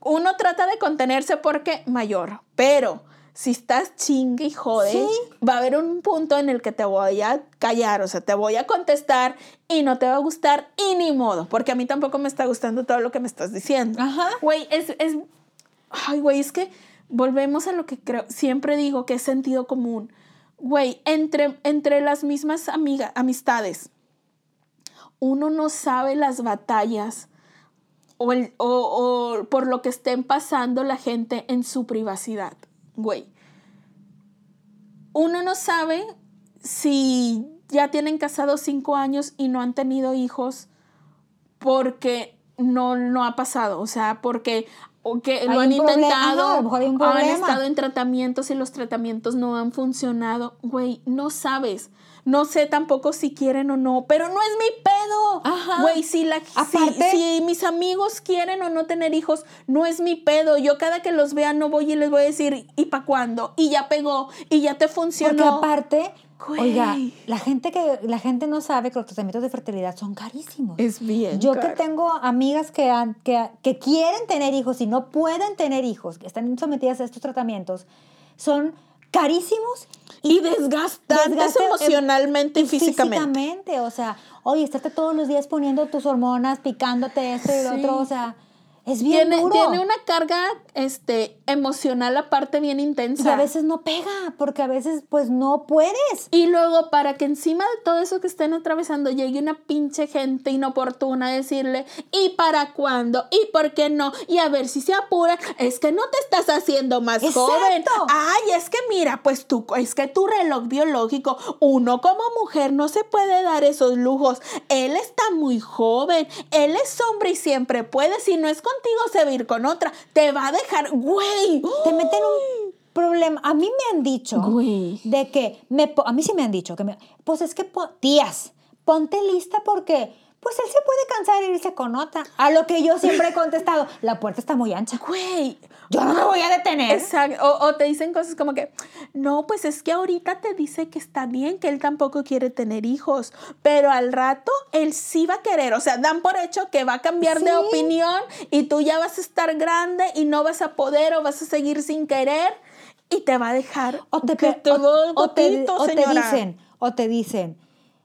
Speaker 2: uno trata de contenerse porque mayor, pero si estás chingue y jode,
Speaker 1: Sí.
Speaker 2: va a haber un punto en el que te voy a callar, o sea, te voy a contestar y no te va a gustar y ni modo, porque a mí tampoco me está gustando todo lo que me estás diciendo.
Speaker 1: Ajá.
Speaker 2: Güey, es, es, ay, güey, es que volvemos a lo que creo, siempre digo que es sentido común. Güey, entre, entre las mismas amigas, amistades, uno no sabe las batallas o, el- o- o por lo que estén pasando la gente en su privacidad, güey. Uno no sabe si ya tienen casados cinco años y no han tenido hijos porque no, no ha pasado, o sea, porque o que lo han intentado,
Speaker 1: a lo mejor hay un
Speaker 2: han estado en tratamientos y los tratamientos no han funcionado, güey, no sabes. No sé tampoco si quieren o no, pero no es mi pedo.
Speaker 1: Ajá.
Speaker 2: Güey, si, la, si,
Speaker 1: Aparte-
Speaker 2: si mis amigos quieren o no tener hijos, no es mi pedo. Yo cada que los vea no voy y les voy a decir, ¿y para cuándo? Y ya pegó, y ya te
Speaker 1: Porque
Speaker 2: funcionó.
Speaker 1: aparte,
Speaker 2: Güey.
Speaker 1: oiga, la gente que la gente no sabe que los tratamientos de fertilidad son carísimos.
Speaker 2: Es bien.
Speaker 1: Yo que tengo amigas que, han- que, que quieren tener hijos y no pueden tener hijos, que están sometidas a estos tratamientos, son carísimos
Speaker 2: Y desgastantes
Speaker 1: desgaste, eh,
Speaker 2: emocionalmente y, físicamente.
Speaker 1: físicamente, O sea, oye, estarte todos los días poniendo tus hormonas, picándote esto y lo
Speaker 2: Sí.
Speaker 1: otro, o sea, es bien
Speaker 2: Tiene,
Speaker 1: duro.
Speaker 2: tiene una carga este, emocional aparte bien intensa.
Speaker 1: Y a veces no pega, porque a veces pues no puedes.
Speaker 2: Y luego, para que encima de todo eso que estén atravesando llegue una pinche gente inoportuna a decirle, ¿y para cuándo? ¿Y por qué no? Y a ver si se apura. Es que no te estás haciendo más
Speaker 1: Exacto.
Speaker 2: joven. Ay, es que mira, pues tú, es que tu reloj biológico, uno como mujer no se puede dar esos lujos. Él está muy joven. Él es hombre y siempre puede. Si no es contigo, se va a ir con otra. Te va a dejar, güey.
Speaker 1: Te meten un problema. A mí me han dicho
Speaker 2: Güey.
Speaker 1: de que me a mí sí me han dicho que me, pues es que tías, ponte lista porque pues él se puede cansar e irse con otra. A lo que yo siempre he contestado, la puerta está muy ancha.
Speaker 2: Güey.
Speaker 1: Yo no me voy a detener.
Speaker 2: Exacto. O, o te dicen cosas como que, no, pues es que ahorita te dice que está bien, que él tampoco quiere tener hijos, pero al rato él sí va a querer. O sea, dan por hecho que va a cambiar de
Speaker 1: Sí.
Speaker 2: opinión y tú ya vas a estar grande y no vas a poder o vas a seguir sin querer y te va a dejar.
Speaker 1: O te,
Speaker 2: que te
Speaker 1: o-
Speaker 2: doy
Speaker 1: o te-
Speaker 2: gotito,
Speaker 1: o te dicen, o te dicen,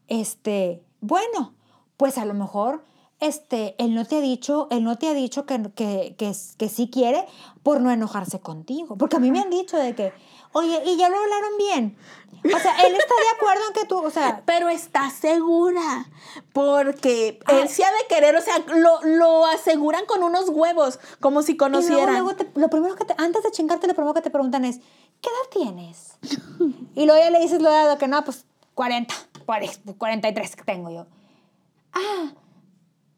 Speaker 1: este, bueno, pues a lo mejor este, él no te ha dicho, él no te ha dicho que, que, que, que sí quiere por no enojarse contigo. Porque a mí me han dicho de que, oye, y ya lo hablaron bien. O sea, él está de acuerdo en que tú, o sea,
Speaker 2: Pero está segura, porque él sí ha de querer, o sea, lo, lo aseguran con unos huevos, como si
Speaker 1: y luego,
Speaker 2: conocieran.
Speaker 1: luego te- lo primero que te, antes de chingarte, lo primero que te preguntan es, ¿qué edad tienes? y luego ya le dices lo de que no, pues 40, 40, 43 que tengo yo. Ah,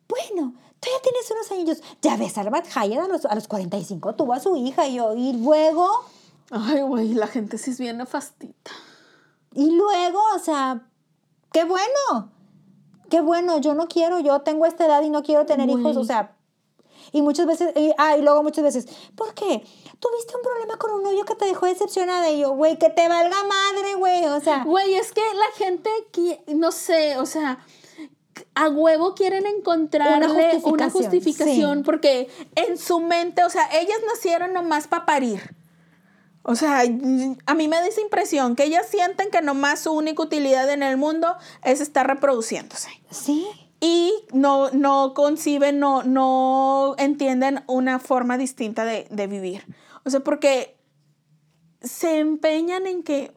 Speaker 1: bueno, tú ya tienes unos años. Ya ves, Albert Hayed a los, a los 45 tuvo a su hija y yo, y luego,
Speaker 2: Ay, güey, la gente sí es bien nefastita.
Speaker 1: y luego, o sea, qué bueno, qué bueno, yo no quiero, yo tengo esta edad y no quiero tener hijos, o sea, y muchas veces, y, ah, y luego muchas veces, ¿por qué? ¿Tuviste un problema con un novio que te dejó decepcionada? Y yo, güey, que te valga madre, güey, o sea,
Speaker 2: Güey, es que la gente, no sé, o sea, a huevo quieren encontrarle una justificación,
Speaker 1: justificación, sí.
Speaker 2: porque en su mente, o sea, ellas nacieron nomás para parir. O sea, a mí me da esa impresión que ellas sienten que nomás su única utilidad en el mundo es estar reproduciéndose.
Speaker 1: sí,
Speaker 2: Y no, no conciben, no, no entienden una forma distinta de, de vivir. O sea, porque se empeñan en que,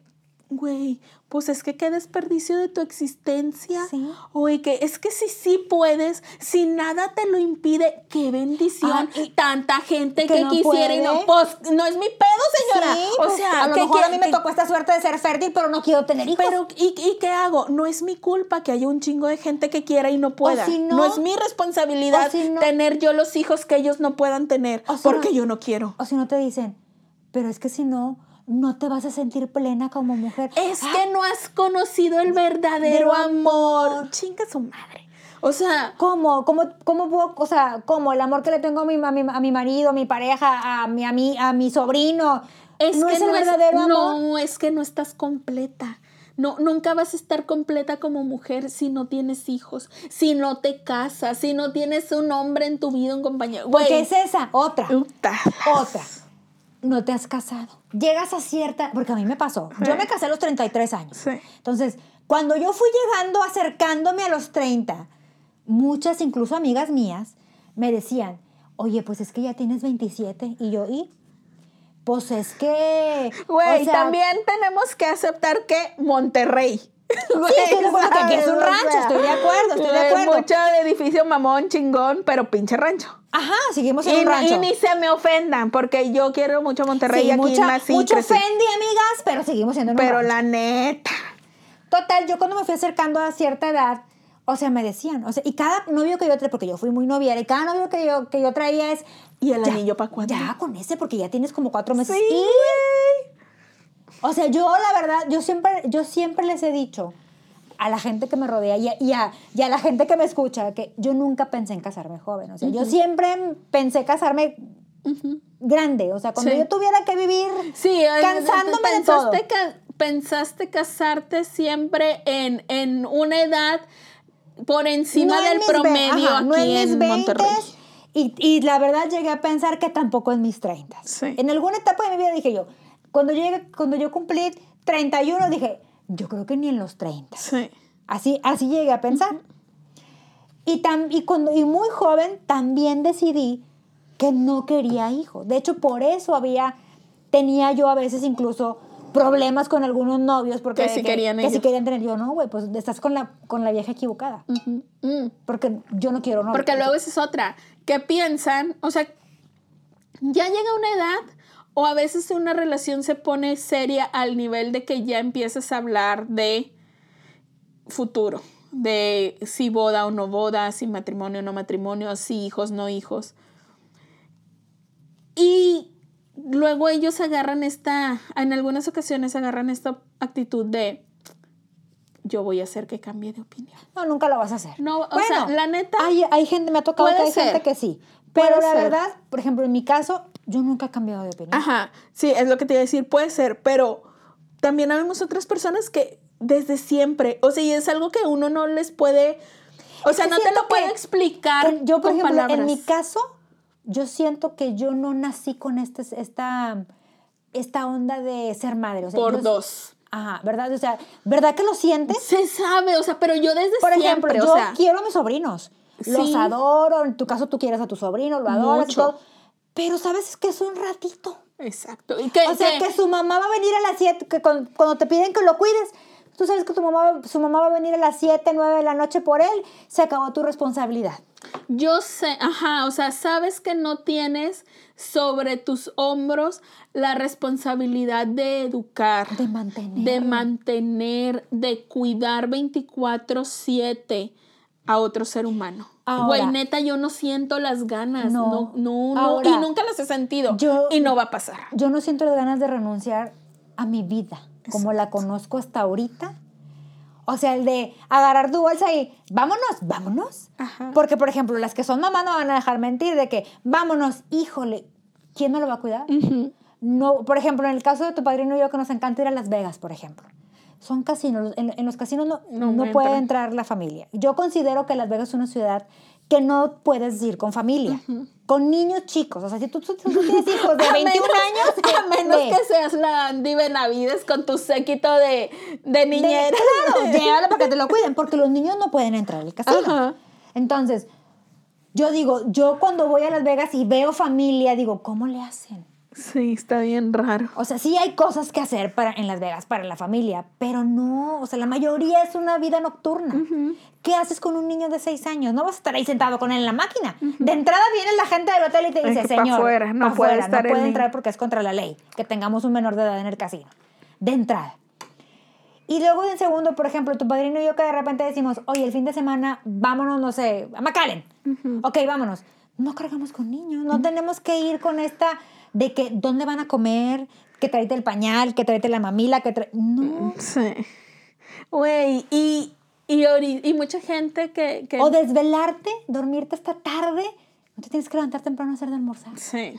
Speaker 2: güey, pues es que qué desperdicio de tu existencia.
Speaker 1: Sí.
Speaker 2: Oye, que es que si sí puedes, si nada te lo impide, qué bendición.
Speaker 1: Ah, y-
Speaker 2: Tanta gente
Speaker 1: que
Speaker 2: que,
Speaker 1: no
Speaker 2: quisiera y no, pues no es mi pedo, señora.
Speaker 1: Sí,
Speaker 2: o
Speaker 1: pues,
Speaker 2: sea,
Speaker 1: a lo
Speaker 2: ¿qué
Speaker 1: mejor a mí me
Speaker 2: qué-
Speaker 1: tocó esta suerte de ser fértil, pero no quiero tener hijos.
Speaker 2: pero, ¿y, ¿y qué hago? No es mi culpa que haya un chingo de gente que quiera y no pueda.
Speaker 1: si no-
Speaker 2: es mi responsabilidad
Speaker 1: si no-
Speaker 2: tener yo los hijos que ellos no puedan tener
Speaker 1: si
Speaker 2: porque
Speaker 1: no-
Speaker 2: yo no quiero.
Speaker 1: o si no te dicen, pero es que si no, no te vas a sentir plena como mujer.
Speaker 2: Es
Speaker 1: Ah,
Speaker 2: que no has conocido el verdadero amor.
Speaker 1: amor.
Speaker 2: Chinga su madre. O sea,
Speaker 1: ¿Cómo? ¿Cómo, cómo puedo, o sea, cómo el amor que le tengo a mi, a mi, a mi marido, a mi pareja, a mi, a mi, a mi sobrino?
Speaker 2: es
Speaker 1: no
Speaker 2: que
Speaker 1: es el
Speaker 2: no
Speaker 1: verdadero amor.
Speaker 2: No, es que no estás completa. No, nunca vas a estar completa como mujer si no tienes hijos, si no te casas, si no tienes un hombre en tu vida, un compañero.
Speaker 1: Porque
Speaker 2: Güey,
Speaker 1: es esa, otra. Otra. No te has casado. Llegas a cierta. Porque a mí me pasó. Yo me casé a los 33 años.
Speaker 2: Sí.
Speaker 1: Entonces, cuando yo fui llegando, acercándome a los 30, muchas, incluso amigas mías, me decían, oye, pues es que ya tienes 27. Y yo, ¿y? Pues es que.
Speaker 2: Güey,
Speaker 1: o sea,
Speaker 2: también tenemos que aceptar que Monterrey. Güey,
Speaker 1: estoy de acuerdo que aquí es un rancho, estoy de acuerdo, estoy de acuerdo.
Speaker 2: Mucho edificio mamón, chingón, pero pinche rancho.
Speaker 1: Ajá, seguimos en
Speaker 2: Y,
Speaker 1: un rancho.
Speaker 2: y ni se me ofendan, porque yo quiero mucho Monterrey
Speaker 1: Sí,
Speaker 2: y aquí
Speaker 1: mucha,
Speaker 2: nací
Speaker 1: mucho
Speaker 2: crecí.
Speaker 1: Fendi, amigas, pero seguimos siendo en un
Speaker 2: Pero
Speaker 1: rancho.
Speaker 2: la neta.
Speaker 1: Total, yo cuando me fui acercando a cierta edad, o sea, me decían, o sea, y cada novio que yo traía, porque yo fui muy noviera, y cada novio que yo, que yo traía es...
Speaker 2: ¿Y el
Speaker 1: ya,
Speaker 2: anillo pa' cuándo?
Speaker 1: Ya, con ese, porque ya tienes como cuatro meses.
Speaker 2: Sí,
Speaker 1: Y-. o sea, yo la verdad, yo siempre, yo siempre les he dicho a la gente que me rodea y a, y a- y a la gente que me escucha que yo nunca pensé en casarme joven. O sea, yo siempre pensé casarme grande. O sea, cuando
Speaker 2: Sí.
Speaker 1: yo tuviera que vivir
Speaker 2: Sí,
Speaker 1: cansándome de todo.
Speaker 2: pensaste, ca- pensaste casarte siempre en, en una edad por encima
Speaker 1: No
Speaker 2: del promedio
Speaker 1: ajá,
Speaker 2: aquí
Speaker 1: no en mis
Speaker 2: Monterrey.
Speaker 1: 20s, Y, y la verdad llegué a pensar que tampoco en mis 30.
Speaker 2: Sí.
Speaker 1: En alguna etapa de mi vida dije yo, cuando, llegué, cuando yo cumplí 31, dije, yo creo que ni en los 30.
Speaker 2: Sí.
Speaker 1: Así, así llegué a pensar. y, tam- y, cuando, y muy joven también decidí que no quería hijos. De hecho, por eso había, tenía yo a veces incluso problemas con algunos novios porque
Speaker 2: Que sí querían
Speaker 1: que si querían tener yo no güey pues estás con la con la vieja equivocada.
Speaker 2: Mm.
Speaker 1: porque yo no quiero no
Speaker 2: Porque luego esa es otra. que piensan? O sea, ya llega una edad o a veces una relación se pone seria al nivel de que ya empiezas a hablar de futuro, de si boda o no boda, si matrimonio o no matrimonio, si hijos no hijos. Y luego ellos agarran esta, en algunas ocasiones agarran esta actitud de yo voy a hacer que cambie de opinión.
Speaker 1: no nunca lo vas a hacer
Speaker 2: No, o sea, la neta-
Speaker 1: hay, hay gente me ha tocado que hay
Speaker 2: ser.
Speaker 1: gente que sí pero la
Speaker 2: ser.
Speaker 1: verdad por ejemplo en mi caso yo nunca he cambiado de opinión
Speaker 2: Ajá, sí, es lo que te iba a decir, puede ser, pero también habemos otras personas que desde siempre, o sea, y es algo que uno no les puede, o sea, no te lo puede explicar.
Speaker 1: En- yo, por
Speaker 2: con
Speaker 1: ejemplo,
Speaker 2: palabras.
Speaker 1: en mi caso, yo siento que yo no nací con este, esta, esta onda de ser madre. O sea,
Speaker 2: Por
Speaker 1: yo-
Speaker 2: dos.
Speaker 1: Ajá, ¿verdad? O sea, ¿verdad que lo sientes?
Speaker 2: Se sabe, o sea, pero yo desde
Speaker 1: Por
Speaker 2: siempre,
Speaker 1: ejemplo, yo
Speaker 2: o sea,
Speaker 1: quiero a mis sobrinos. Los
Speaker 2: Sí.
Speaker 1: adoro, en tu caso tú quieres a tu sobrino, lo adoras y
Speaker 2: Mucho.
Speaker 1: todo. Pero sabes que es un ratito.
Speaker 2: Exacto. Y que,
Speaker 1: O sea, que su mamá va a venir a las 7, que con- cuando te piden que lo cuides, tú sabes que tu mamá, su mamá va a venir a las 7, 9 de la noche por él, se acabó tu responsabilidad.
Speaker 2: Yo sé, ajá, o sea, sabes que no tienes sobre tus hombros la responsabilidad de educar,
Speaker 1: De mantener.
Speaker 2: de mantener, de cuidar 24/7 a otro ser humano. Güey, neta, yo no siento las ganas.
Speaker 1: No.
Speaker 2: No, no, no.
Speaker 1: Ahora,
Speaker 2: y nunca las he sentido.
Speaker 1: yo-
Speaker 2: y no va a pasar.
Speaker 1: Yo no siento las ganas de renunciar a mi vida, como la conozco hasta ahorita. O sea, el de agarrar tu bolsa y vámonos, vámonos.
Speaker 2: Ajá.
Speaker 1: Porque, por ejemplo, las que son mamás no van a dejar mentir de que vámonos, híjole, ¿quién me lo va a cuidar? No, por ejemplo, en el caso de tu padrino y yo que nos encanta ir a Las Vegas, por ejemplo. Son casinos, en, en los casinos no,
Speaker 2: No
Speaker 1: puede
Speaker 2: entra.
Speaker 1: entrar la familia. Yo considero que Las Vegas es una ciudad que no puedes ir con familia, con niños chicos. O sea, si tú, tú- tú tienes hijos de
Speaker 2: A
Speaker 1: 21
Speaker 2: menos-
Speaker 1: años,
Speaker 2: A menos que seas la Andy Benavides con tu séquito de, de
Speaker 1: De-
Speaker 2: niñera.
Speaker 1: claro, llévalo para que te lo cuiden, porque los niños no pueden entrar al casino. Entonces, yo digo, yo cuando voy a Las Vegas y veo familia, digo, ¿cómo le hacen?
Speaker 2: Sí, está bien raro.
Speaker 1: O sea, sí hay cosas que hacer para, en Las Vegas para la familia, pero no, o sea, la mayoría es una vida nocturna. ¿Qué haces con un niño de seis años? No vas a estar ahí sentado con él en la máquina. De entrada viene la gente del hotel y te dice,
Speaker 2: que pa'
Speaker 1: señor,
Speaker 2: fuera, no
Speaker 1: pa'
Speaker 2: puede
Speaker 1: fuera,
Speaker 2: estar
Speaker 1: no puede
Speaker 2: niño".
Speaker 1: entrar porque es contra la ley que tengamos un menor de edad en el casino. De entrada. Y luego en segundo, por ejemplo, tu padrino y yo que de repente decimos, oye, el fin de semana vámonos, no sé, a McAllen. Ok, vámonos. No cargamos con niños, no tenemos que ir con esta de que dónde van a comer, que tráete el pañal, que tráete la mamila, que trae... No.
Speaker 2: Sí. Güey, y, y, y mucha gente que... que
Speaker 1: O desvelarte, dormirte hasta tarde. No te tienes que levantar temprano a hacer de almorzar.
Speaker 2: Sí.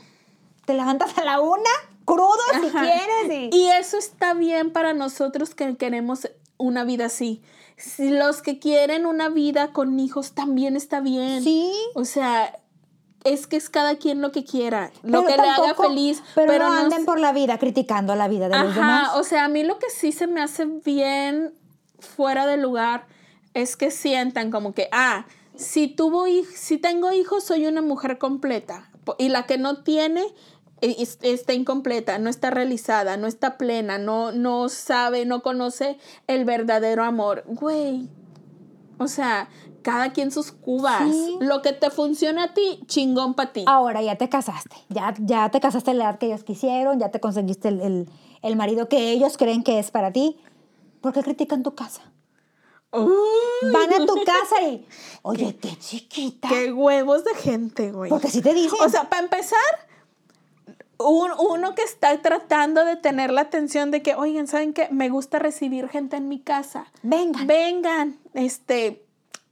Speaker 1: Te levantas a la una, crudo si quieres. Y...
Speaker 2: Y eso está bien para nosotros que queremos una vida así. Si los que quieren una vida con hijos también está bien.
Speaker 1: Sí.
Speaker 2: O sea, es que es cada quien lo que quiera, lo
Speaker 1: Pero
Speaker 2: que le haga
Speaker 1: tampoco-
Speaker 2: feliz.
Speaker 1: Pero,
Speaker 2: Pero,
Speaker 1: no anden por la vida criticando la vida de los demás.
Speaker 2: o sea, a mí lo que sí se me hace bien fuera de lugar es que sientan como que, ah, si tuvo si tengo hijos, soy una mujer completa. Y la que no tiene es- está incompleta, no está realizada, no está plena, no, no sabe, no conoce el verdadero amor. Güey. O sea, cada quien sus cubas.
Speaker 1: Sí.
Speaker 2: Lo que te funciona a ti, chingón para ti.
Speaker 1: Ahora ya te casaste, ya, ya te casaste a la edad que ellos quisieron, ya te conseguiste el, el- el marido que ellos creen que es para ti. ¿Por qué critican tu casa?
Speaker 2: Uy,
Speaker 1: Van a tu casa y, oye, qué chiquita.
Speaker 2: qué huevos de gente, güey.
Speaker 1: Porque si te dicen.
Speaker 2: O sea, para empezar, un- uno que está tratando de tener la atención de que, oigan, ¿saben qué? Me gusta recibir gente en mi casa.
Speaker 1: vengan.
Speaker 2: Vengan, este,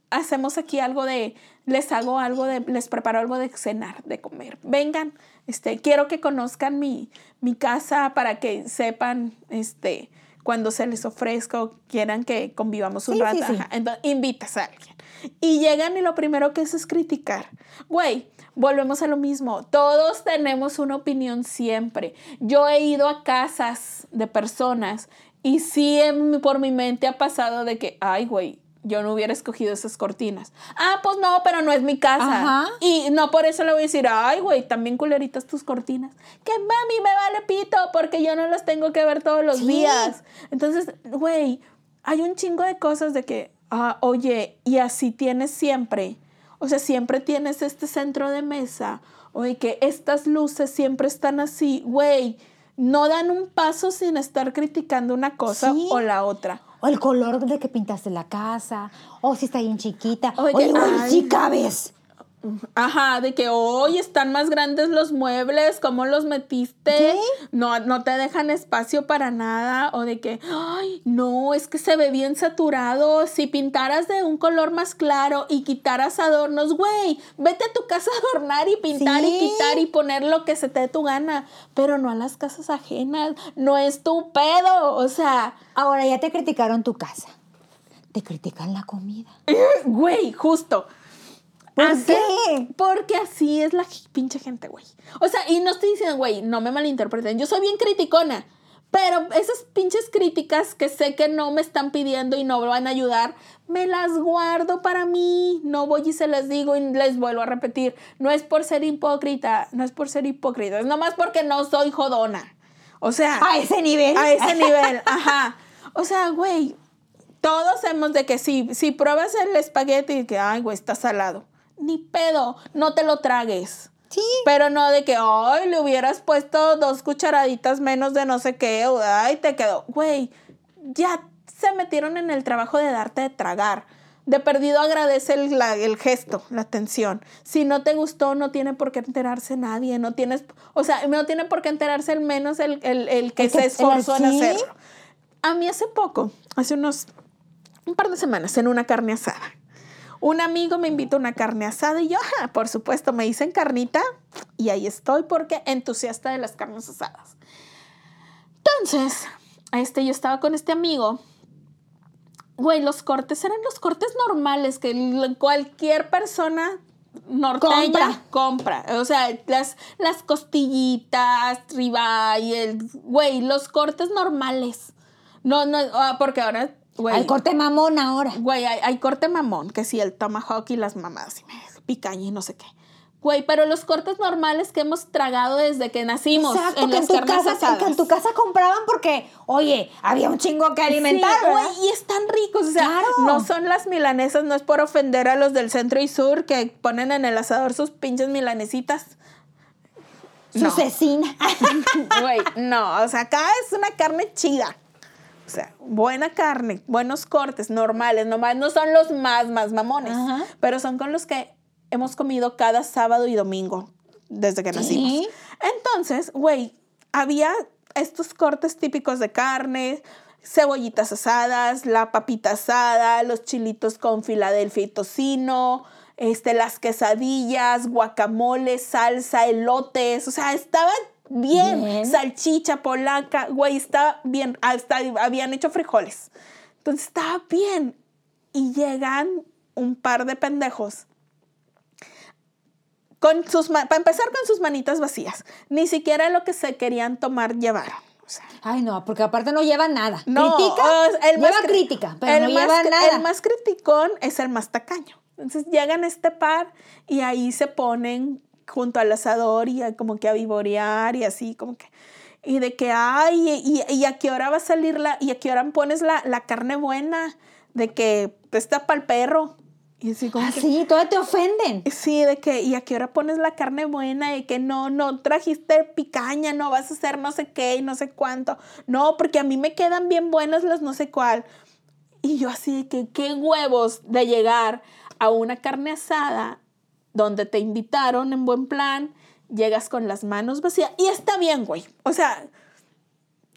Speaker 2: hacemos aquí algo de, les hago algo de, les preparo algo de cenar, de comer. Vengan, este, quiero que conozcan mi, mi casa para que sepan, este, cuando se les ofrezca o quieran que convivamos un
Speaker 1: Sí,
Speaker 2: rato.
Speaker 1: sí, sí.
Speaker 2: Ajá. Entonces, invitas a alguien. Y llegan y lo primero que es es criticar. Güey, volvemos a lo mismo. Todos tenemos una opinión siempre. Yo he ido a casas de personas y sí en- por mi mente ha pasado de que, ay, güey, yo no hubiera escogido esas cortinas. Ah, pues no, pero no es mi casa.
Speaker 1: Ajá.
Speaker 2: Y no por eso le voy a decir, ay, güey, también culeritas tus cortinas. Que mami me vale pito porque yo no las tengo que ver todos los
Speaker 1: Sí.
Speaker 2: días. Entonces, güey, hay un chingo de cosas de que, ah, oye, y así tienes siempre. O sea, siempre tienes este centro de mesa. Oye, que estas luces siempre están así. Güey, no dan un paso sin estar criticando una cosa
Speaker 1: Sí.
Speaker 2: o la otra.
Speaker 1: O el color de que pintaste la casa, o si está bien chiquita.
Speaker 2: Oye,
Speaker 1: Oye, güey,
Speaker 2: ay.
Speaker 1: sí cabes.
Speaker 2: Ajá, de que hoy están más grandes los muebles, ¿cómo los metiste? No, no te dejan espacio para nada. O de que, ay, no, es que se ve bien saturado. Si pintaras de un color más claro y quitaras adornos, güey, vete a tu casa a adornar y pintar y quitar y poner lo que se te dé tu gana. Pero no a las casas ajenas. No es tu pedo. O sea,
Speaker 1: Ahora ya te criticaron tu casa. Te critican la comida.
Speaker 2: güey, justo.
Speaker 1: ¿Por
Speaker 2: Así-
Speaker 1: qué?
Speaker 2: Porque así es la pinche gente, güey. O sea, y no estoy diciendo, güey, no me malinterpreten. Yo soy bien criticona. Pero esas pinches críticas que sé que no me están pidiendo y no me van a ayudar, me las guardo para mí. No voy y se las digo y les vuelvo a repetir. No es por ser hipócrita, no es por ser hipócrita, es nomás porque no soy jodona. O sea.
Speaker 1: A ese nivel.
Speaker 2: A ese nivel, ajá. O sea, güey, todos hemos de que si, si pruebas el espagueti y que, ay, güey, está salado. Ni pedo, no te lo tragues.
Speaker 1: Sí.
Speaker 2: Pero no de que, ay, le hubieras puesto dos cucharaditas menos de no sé qué, o, ay, te quedó. Güey, ya se metieron en el trabajo de darte de tragar. De perdido agradece el, la- el gesto, la atención. Si no te gustó, no tiene por qué enterarse nadie. No tienes, o sea, no tiene por qué enterarse el menos el, el- el que se esforzó en
Speaker 1: ¿sí?
Speaker 2: hacerlo. A mí hace poco, hace unos, un par de semanas, en una carne asada. Un amigo me invita a una carne asada y yo, por supuesto, me dicen carnita y ahí estoy porque entusiasta de las carnes asadas. Entonces, este, yo estaba con este amigo. Güey, los cortes eran los cortes normales que cualquier persona norteña compra. O sea, las, las costillitas, ribeye, el, güey, los cortes normales. No, no, ah, porque ahora, güey.
Speaker 1: Al corte mamón ahora.
Speaker 2: Güey, hay, hay corte mamón, que sí, el tomahawk y las mamadas, y me- picaña y no sé qué. Güey, pero los cortes normales que hemos tragado desde que nacimos
Speaker 1: Exacto,
Speaker 2: en
Speaker 1: que en,
Speaker 2: las
Speaker 1: tu
Speaker 2: carnes
Speaker 1: casa, que en tu casa compraban porque, oye, había un chingo que alimentar,
Speaker 2: Sí, güey, y están ricos, o sea,
Speaker 1: Claro.
Speaker 2: no son las milanesas, no es por ofender a los del centro y sur que ponen en el asador sus pinches milanesitas.
Speaker 1: Su
Speaker 2: No.
Speaker 1: cecina.
Speaker 2: Güey, no, o sea, acá es una carne chida. O sea, buena carne, buenos cortes, normales, nomás no son los más, más mamones,
Speaker 1: Ajá.
Speaker 2: pero son con los que hemos comido cada sábado y domingo desde que
Speaker 1: Sí.
Speaker 2: nacimos. Entonces, güey, había estos cortes típicos de carne, cebollitas asadas, la papita asada, los chilitos con Filadelfia y tocino, este, las quesadillas, guacamole, salsa, elotes, o sea, estaba bien,
Speaker 1: Bien.
Speaker 2: salchicha polaca, güey, estaba bien, hasta habían hecho frijoles. Entonces estaba bien. Y llegan un par de pendejos con sus para empezar con sus manitas vacías. Ni siquiera lo que se querían tomar llevaron. O sea,
Speaker 1: Ay, no, porque aparte no lleva nada.
Speaker 2: no,
Speaker 1: Critica,
Speaker 2: el
Speaker 1: lleva
Speaker 2: más
Speaker 1: crítica, pero
Speaker 2: el
Speaker 1: no
Speaker 2: más
Speaker 1: lleva nada.
Speaker 2: El más criticón es el más tacaño. Entonces llegan este par y ahí se ponen junto al asador y a- como que a vivorear y así como que y de que ay y, y a qué hora va a salir la y a qué hora pones la, la carne buena de que está para el perro y así como
Speaker 1: Ah,
Speaker 2: que,
Speaker 1: sí, todavía te ofenden.
Speaker 2: Sí, de que, ¿y a qué hora pones la carne buena? Y que no, no trajiste picaña, no vas a hacer no sé qué y no sé cuánto. No, porque a mí me quedan bien buenas las no sé cuál. Y yo así de que, qué huevos de llegar a una carne asada donde te invitaron en buen plan, llegas con las manos vacías. Y está bien, güey. O sea,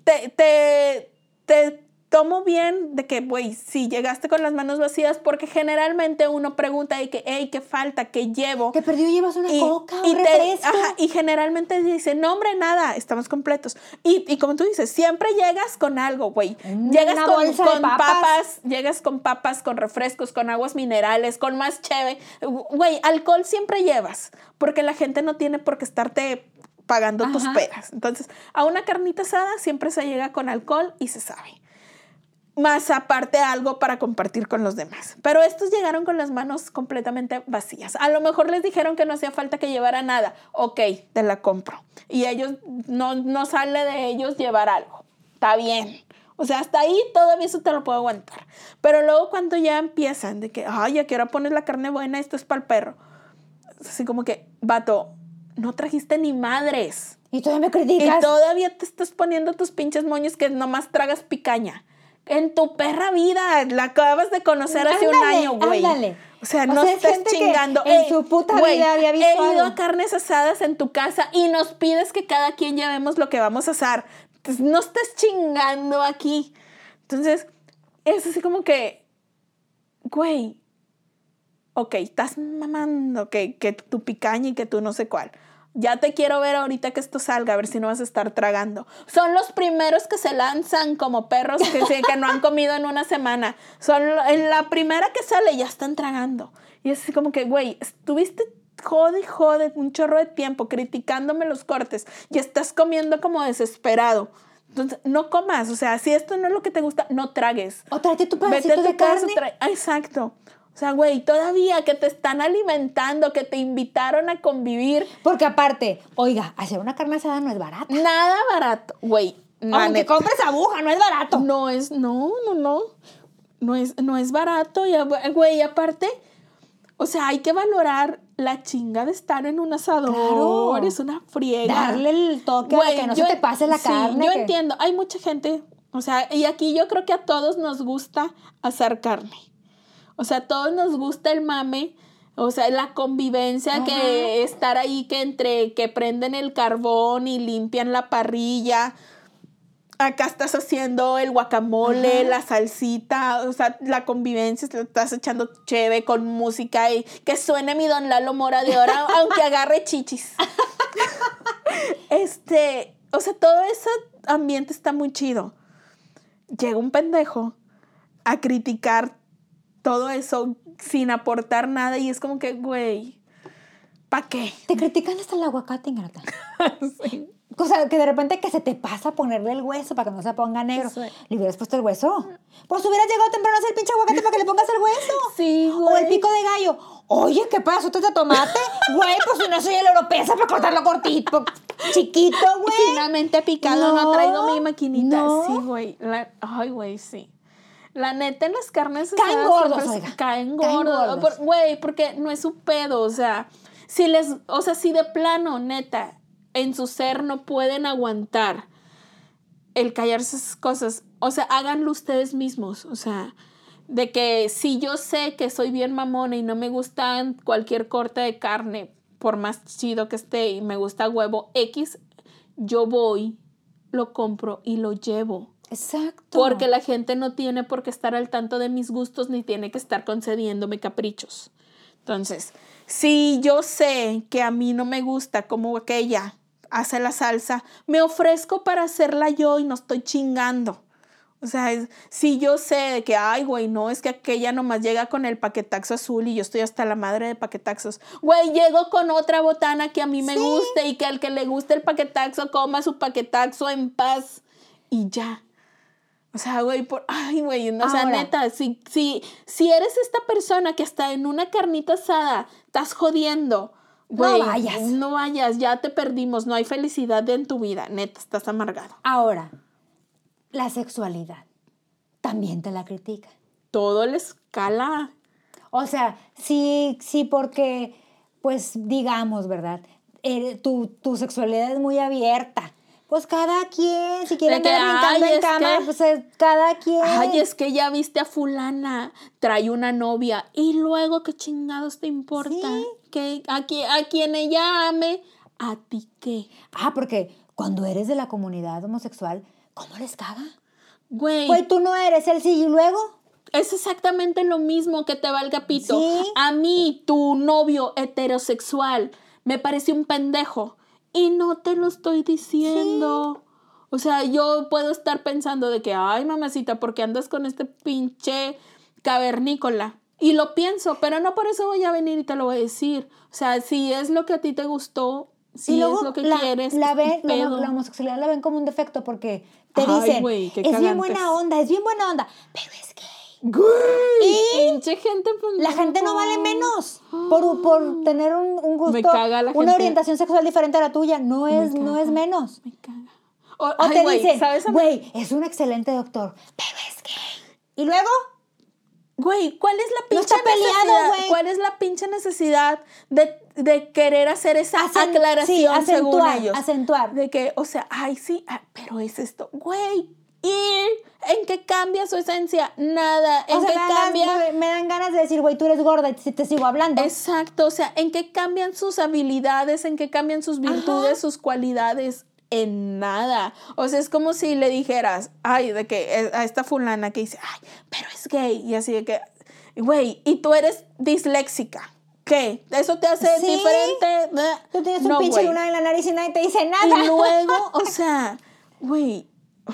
Speaker 2: te, te, te tomo bien de que, güey, si llegaste con las manos vacías, porque generalmente uno pregunta de que, hey, ¿qué falta? ¿Qué llevo?
Speaker 1: Te perdió llevas una coca, un
Speaker 2: te-
Speaker 1: refresco.
Speaker 2: ajá, y generalmente dice, no, hombre, nada, estamos completos. Y, y como tú dices, siempre llegas con algo, güey.
Speaker 1: Una
Speaker 2: Llegas con,
Speaker 1: de
Speaker 2: con
Speaker 1: papas.
Speaker 2: papas, llegas con papas, con refrescos, con aguas minerales, con más cheve. Güey, alcohol siempre llevas, porque la gente no tiene por qué estarte pagando tus pedas. Entonces, a una carnita asada siempre se llega con alcohol y se sabe más aparte algo para compartir con los demás. Pero estos llegaron con las manos completamente vacías. A lo mejor les dijeron que no hacía falta que llevara nada. Ok, te la compro. Y ellos, no, no sale de ellos llevar algo. Está bien. O sea, hasta ahí todavía eso te lo puedo aguantar. Pero luego cuando ya empiezan de que, ay, ¿a qué hora pones la carne buena? Esto es para el perro. Así como que, vato, no trajiste ni madres.
Speaker 1: Y todavía me
Speaker 2: Y
Speaker 1: criticas.
Speaker 2: todavía te estás poniendo tus pinches moños que nomás tragas picaña. En tu perra vida, la acabas de conocer hace un año, güey.
Speaker 1: ándale.
Speaker 2: O sea,
Speaker 1: O
Speaker 2: no
Speaker 1: sea,
Speaker 2: estés chingando.
Speaker 1: en
Speaker 2: Ey,
Speaker 1: su puta vida había visto
Speaker 2: He ido
Speaker 1: algo.
Speaker 2: a carnes asadas en tu casa y nos pides que cada quien llevemos lo que vamos a asar. Entonces, no estés chingando aquí. Entonces, es así como que, güey, ok, estás mamando que, que tu picaña y que tú no sé cuál. Ya te quiero ver ahorita que esto salga, a ver si no vas a estar tragando. Son los primeros que se lanzan como perros que, que no han comido en una semana. Son en la primera que sale ya están tragando. Y es así como que, güey, estuviste jode jode un chorro de tiempo criticándome los cortes y estás comiendo como desesperado. Entonces, no comas. O sea, si esto no es lo que te gusta, no tragues.
Speaker 1: O tráete tu pedacito
Speaker 2: tu
Speaker 1: de carne.
Speaker 2: Exacto. O sea, güey, todavía que te están alimentando, que te invitaron a convivir,
Speaker 1: Porque aparte, oiga, hacer una carne asada no es barato.
Speaker 2: nada barato, güey.
Speaker 1: Aunque compres aguja, no es barato.
Speaker 2: No es, no, no, no. No es, no es barato. Y, a- güey, aparte, o sea, hay que valorar la chinga de estar en un asador.
Speaker 1: Claro.
Speaker 2: Es una friega.
Speaker 1: Darle el toque a
Speaker 2: Güey,
Speaker 1: que no
Speaker 2: yo
Speaker 1: se te pase la
Speaker 2: sí,
Speaker 1: carne.
Speaker 2: Yo
Speaker 1: que-
Speaker 2: entiendo, hay mucha gente, o sea, y aquí yo creo que a todos nos gusta asar carne. O sea, a todos nos gusta el mame, o sea, la convivencia, que estar ahí que entre que prenden el carbón y limpian la parrilla. Acá estás haciendo el guacamole, la salsita, o sea, la convivencia, te estás echando cheve con música y que suene mi don Lalo Mora de ahora, aunque agarre chichis. Este, o sea, todo ese ambiente está muy chido. Llega un pendejo a criticar todo eso sin aportar nada y es como que, güey, ¿pa' qué?
Speaker 1: Te critican hasta el aguacate, ingrata.
Speaker 2: Sí.
Speaker 1: O sea, que de repente que se te pasa ponerle el hueso para que no se ponga negro.
Speaker 2: Sí.
Speaker 1: Le hubieras puesto el hueso. Pues hubieras llegado temprano a hacer el pinche aguacate para que le pongas el hueso.
Speaker 2: Sí,
Speaker 1: O el
Speaker 2: güey.
Speaker 1: pico de gallo. Oye, ¿qué pedazotes de tomate? Güey, pues si no soy el europeza para cortarlo cortito, chiquito, güey.
Speaker 2: Finamente picado, no,
Speaker 1: No,
Speaker 2: traigo mi maquinita.
Speaker 1: no.
Speaker 2: Sí, güey. La- Ay, güey, sí. La neta, en las carnes
Speaker 1: Caen gordos, oiga.
Speaker 2: Caen
Speaker 1: Caen
Speaker 2: gordos. Por- Güey, porque no es su pedo. O sea, si les, o sea, si de plano, neta, en su ser no pueden aguantar el callarse esas cosas, o sea, háganlo ustedes mismos. O sea, de que si yo sé que soy bien mamona y no me gusta cualquier corte de carne, por más chido que esté y me gusta huevo X, yo voy, lo compro y lo llevo.
Speaker 1: Exacto.
Speaker 2: Porque la gente no tiene por qué estar al tanto de mis gustos ni tiene que estar concediéndome caprichos. Entonces, si yo sé que a mí no me gusta como aquella hace la salsa, me ofrezco para hacerla yo y no estoy chingando. O sea, es- si yo sé de que, ay, güey, no, es que aquella nomás llega con el paquetaxo azul y yo estoy hasta la madre de paquetaxos. Güey, llego con otra botana que a mí me guste y que al que le guste el paquetaxo coma su paquetaxo en paz y ya. O sea, güey, por, ay, güey, o sea, neta, si, si, si eres esta persona que hasta en una carnita asada estás jodiendo, güey,
Speaker 1: vayas.
Speaker 2: No vayas, ya te perdimos, no hay felicidad en tu vida, neta, estás amargado.
Speaker 1: Ahora, la sexualidad. También te la critican.
Speaker 2: Todo les cala.
Speaker 1: O sea, sí, sí, porque, pues, digamos, ¿verdad? Eh, tu, tu sexualidad es muy abierta. Pues cada quien, si quiere andar brincando en cama,
Speaker 2: que-
Speaker 1: pues es cada quien.
Speaker 2: Ay, es que ya viste a fulana, trae una novia y luego qué chingados te importa
Speaker 1: Sí.
Speaker 2: que a, qui- a quien ella ame, a ti qué.
Speaker 1: Ah, porque cuando eres de la comunidad homosexual, ¿cómo les caga?
Speaker 2: Güey,
Speaker 1: Pues tú no eres el sí y luego.
Speaker 2: es exactamente lo mismo que te valga pito.
Speaker 1: Sí.
Speaker 2: A mí, tu novio heterosexual, me parece un pendejo y no te lo estoy diciendo. O sea, yo puedo estar pensando de que, ay, mamacita, ¿por qué andas con este pinche cavernícola? Y lo pienso, pero no por eso voy a venir y te lo voy a decir. O sea, si es lo que a ti te gustó, si
Speaker 1: y luego
Speaker 2: es lo que
Speaker 1: la,
Speaker 2: quieres,
Speaker 1: la, ven- la- la homosexualidad la ven como un defecto porque te
Speaker 2: Ay,
Speaker 1: dicen,
Speaker 2: qué
Speaker 1: es bien buena onda, es bien buena onda, pero es gay.
Speaker 2: Güey,
Speaker 1: Y
Speaker 2: pinche gente
Speaker 1: La gente no vale menos por, por tener un, un gusto,
Speaker 2: Me caga la
Speaker 1: una
Speaker 2: gente.
Speaker 1: orientación sexual diferente a la tuya. No es, no
Speaker 2: caga.
Speaker 1: es menos.
Speaker 2: Me caga. O,
Speaker 1: O
Speaker 2: ay,
Speaker 1: te
Speaker 2: güey,
Speaker 1: dicen,
Speaker 2: ¿sabes? a mí?
Speaker 1: güey, es un excelente doctor, pero es gay. Y luego,
Speaker 2: Güey, ¿cuál es la pinche
Speaker 1: está peleado,
Speaker 2: necesidad?
Speaker 1: güey.
Speaker 2: ¿Cuál es la pinche necesidad de, de querer hacer esa
Speaker 1: Acen-
Speaker 2: aclaración
Speaker 1: sí,
Speaker 2: según
Speaker 1: acentuar,
Speaker 2: ellos?
Speaker 1: acentuar.
Speaker 2: De que, o sea, ay, sí, ah, pero es esto. Güey, ¿y en qué cambia su esencia? Nada. ¿En
Speaker 1: o sea,
Speaker 2: qué
Speaker 1: me dan, ganas-
Speaker 2: cambia?
Speaker 1: me- me dan ganas de decir, güey, tú eres gorda y te, te sigo hablando.
Speaker 2: Exacto, o sea, ¿en qué cambian sus habilidades? ¿En qué cambian sus virtudes, sus cualidades? En nada. O sea, es como si le dijeras, ay, de que eh, a esta fulana que dice, ay, pero es gay. Y así de que, güey, y tú eres disléxica. ¿Qué? ¿Eso te hace
Speaker 1: Sí.
Speaker 2: diferente?
Speaker 1: Tú tienes un
Speaker 2: No,
Speaker 1: pinche
Speaker 2: güey.
Speaker 1: lunar en la nariz y nadie te dice nada.
Speaker 2: Y luego, o sea, güey,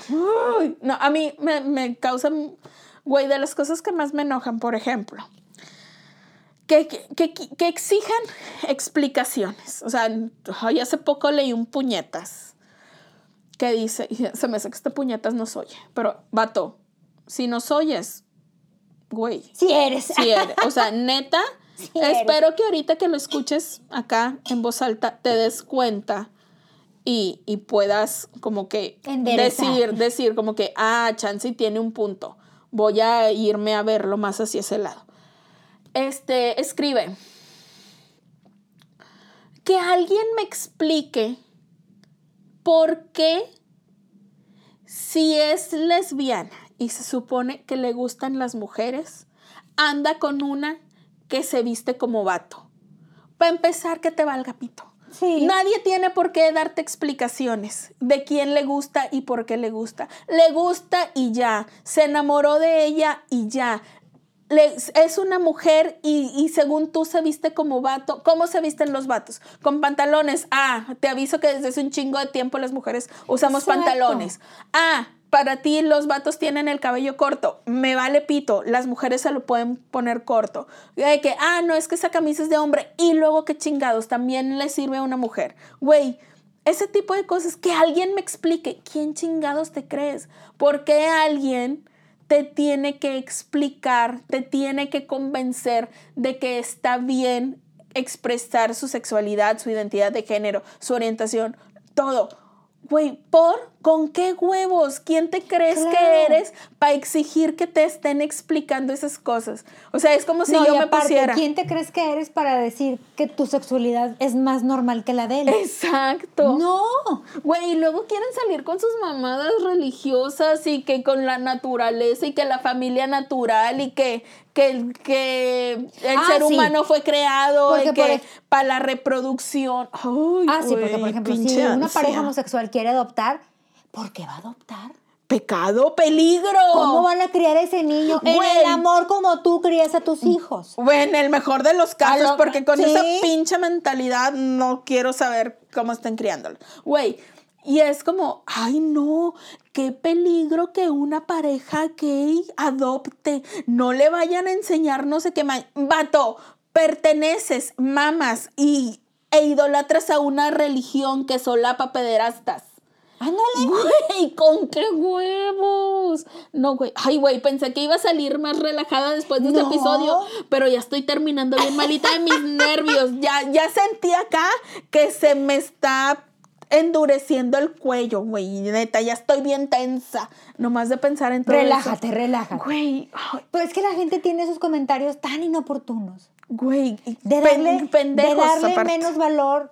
Speaker 2: uy, no, a mí me, me causan, güey, de las cosas que más me enojan, por ejemplo, que, que, que, que exijan explicaciones. O sea, ay, hace poco leí un puñetas que dice, se me hace que este puñetas no oye, pero vato, si nos oyes, güey.
Speaker 1: Si eres.
Speaker 2: Si eres. O sea, neta, espero que ahorita que lo escuches acá en voz alta te des cuenta y, puedas como que decir, decir como que, ah, Chansey tiene un punto. Voy a irme a verlo más hacia ese lado. Este, escribe. Que alguien me explique por qué si es lesbiana y se supone que le gustan las mujeres, anda con una que se viste como vato. Para empezar, que te valga pito. Nadie tiene por qué darte explicaciones de quién le gusta y por qué le gusta. Le gusta y ya. Se enamoró de ella y ya. es una mujer y, según tú se viste como vato. ¿Cómo se visten los vatos? Con pantalones. Ah, te aviso que desde hace un chingo de tiempo las mujeres usamos pantalones. Ah, para ti los vatos tienen el cabello corto, me vale pito, las mujeres se lo pueden poner corto. De que, ah, no, es que esa camisa es de hombre y luego qué chingados, también le sirve a una mujer. Güey, ese tipo de cosas, que alguien me explique, ¿quién chingados te crees? ¿Por qué alguien te tiene que explicar, te tiene que convencer de que está bien expresar su sexualidad, su identidad de género, su orientación, todo? Güey, ¿por? ¿Con qué huevos? ¿Quién te crees que eres para exigir que te estén explicando esas cosas? O sea, es como si yo me pusiera.
Speaker 1: ¿Quién te crees que eres para decir que tu sexualidad es más normal que la de él?
Speaker 2: Exacto.
Speaker 1: No.
Speaker 2: Güey, y luego quieren salir con sus mamadas religiosas y que con la naturaleza y que la familia natural y que que, que el ah, ser humano fue creado y que para la reproducción.
Speaker 1: ah, sí, porque por ejemplo, si una pareja homosexual quiere adoptar, ¿por qué va a adoptar?
Speaker 2: Pecado, peligro.
Speaker 1: ¿Cómo van a criar a ese niño? en el amor como tú crías a tus hijos.
Speaker 2: Bueno, en el mejor de los casos, porque con esa pinche mentalidad no quiero saber cómo están criándolo. Güey, y es como, ay no, qué peligro que una pareja gay adopte. No le vayan a enseñar no sé qué más. Vato, perteneces, mamas y, e idolatras a una religión que solapa pederastas.
Speaker 1: Ándale.
Speaker 2: Güey, ¿con qué huevos? No, güey. Ay, güey, pensé que iba a salir más relajada después de este episodio, pero ya estoy terminando bien malita de mis nervios. Ya, ya sentí acá que se me está endureciendo el cuello, güey. Neta, ya estoy bien tensa. Nomás de pensar en todo
Speaker 1: Relájate, relájate. Güey. Pero es que la gente tiene esos comentarios tan inoportunos.
Speaker 2: Güey.
Speaker 1: De darle, de darle menos valor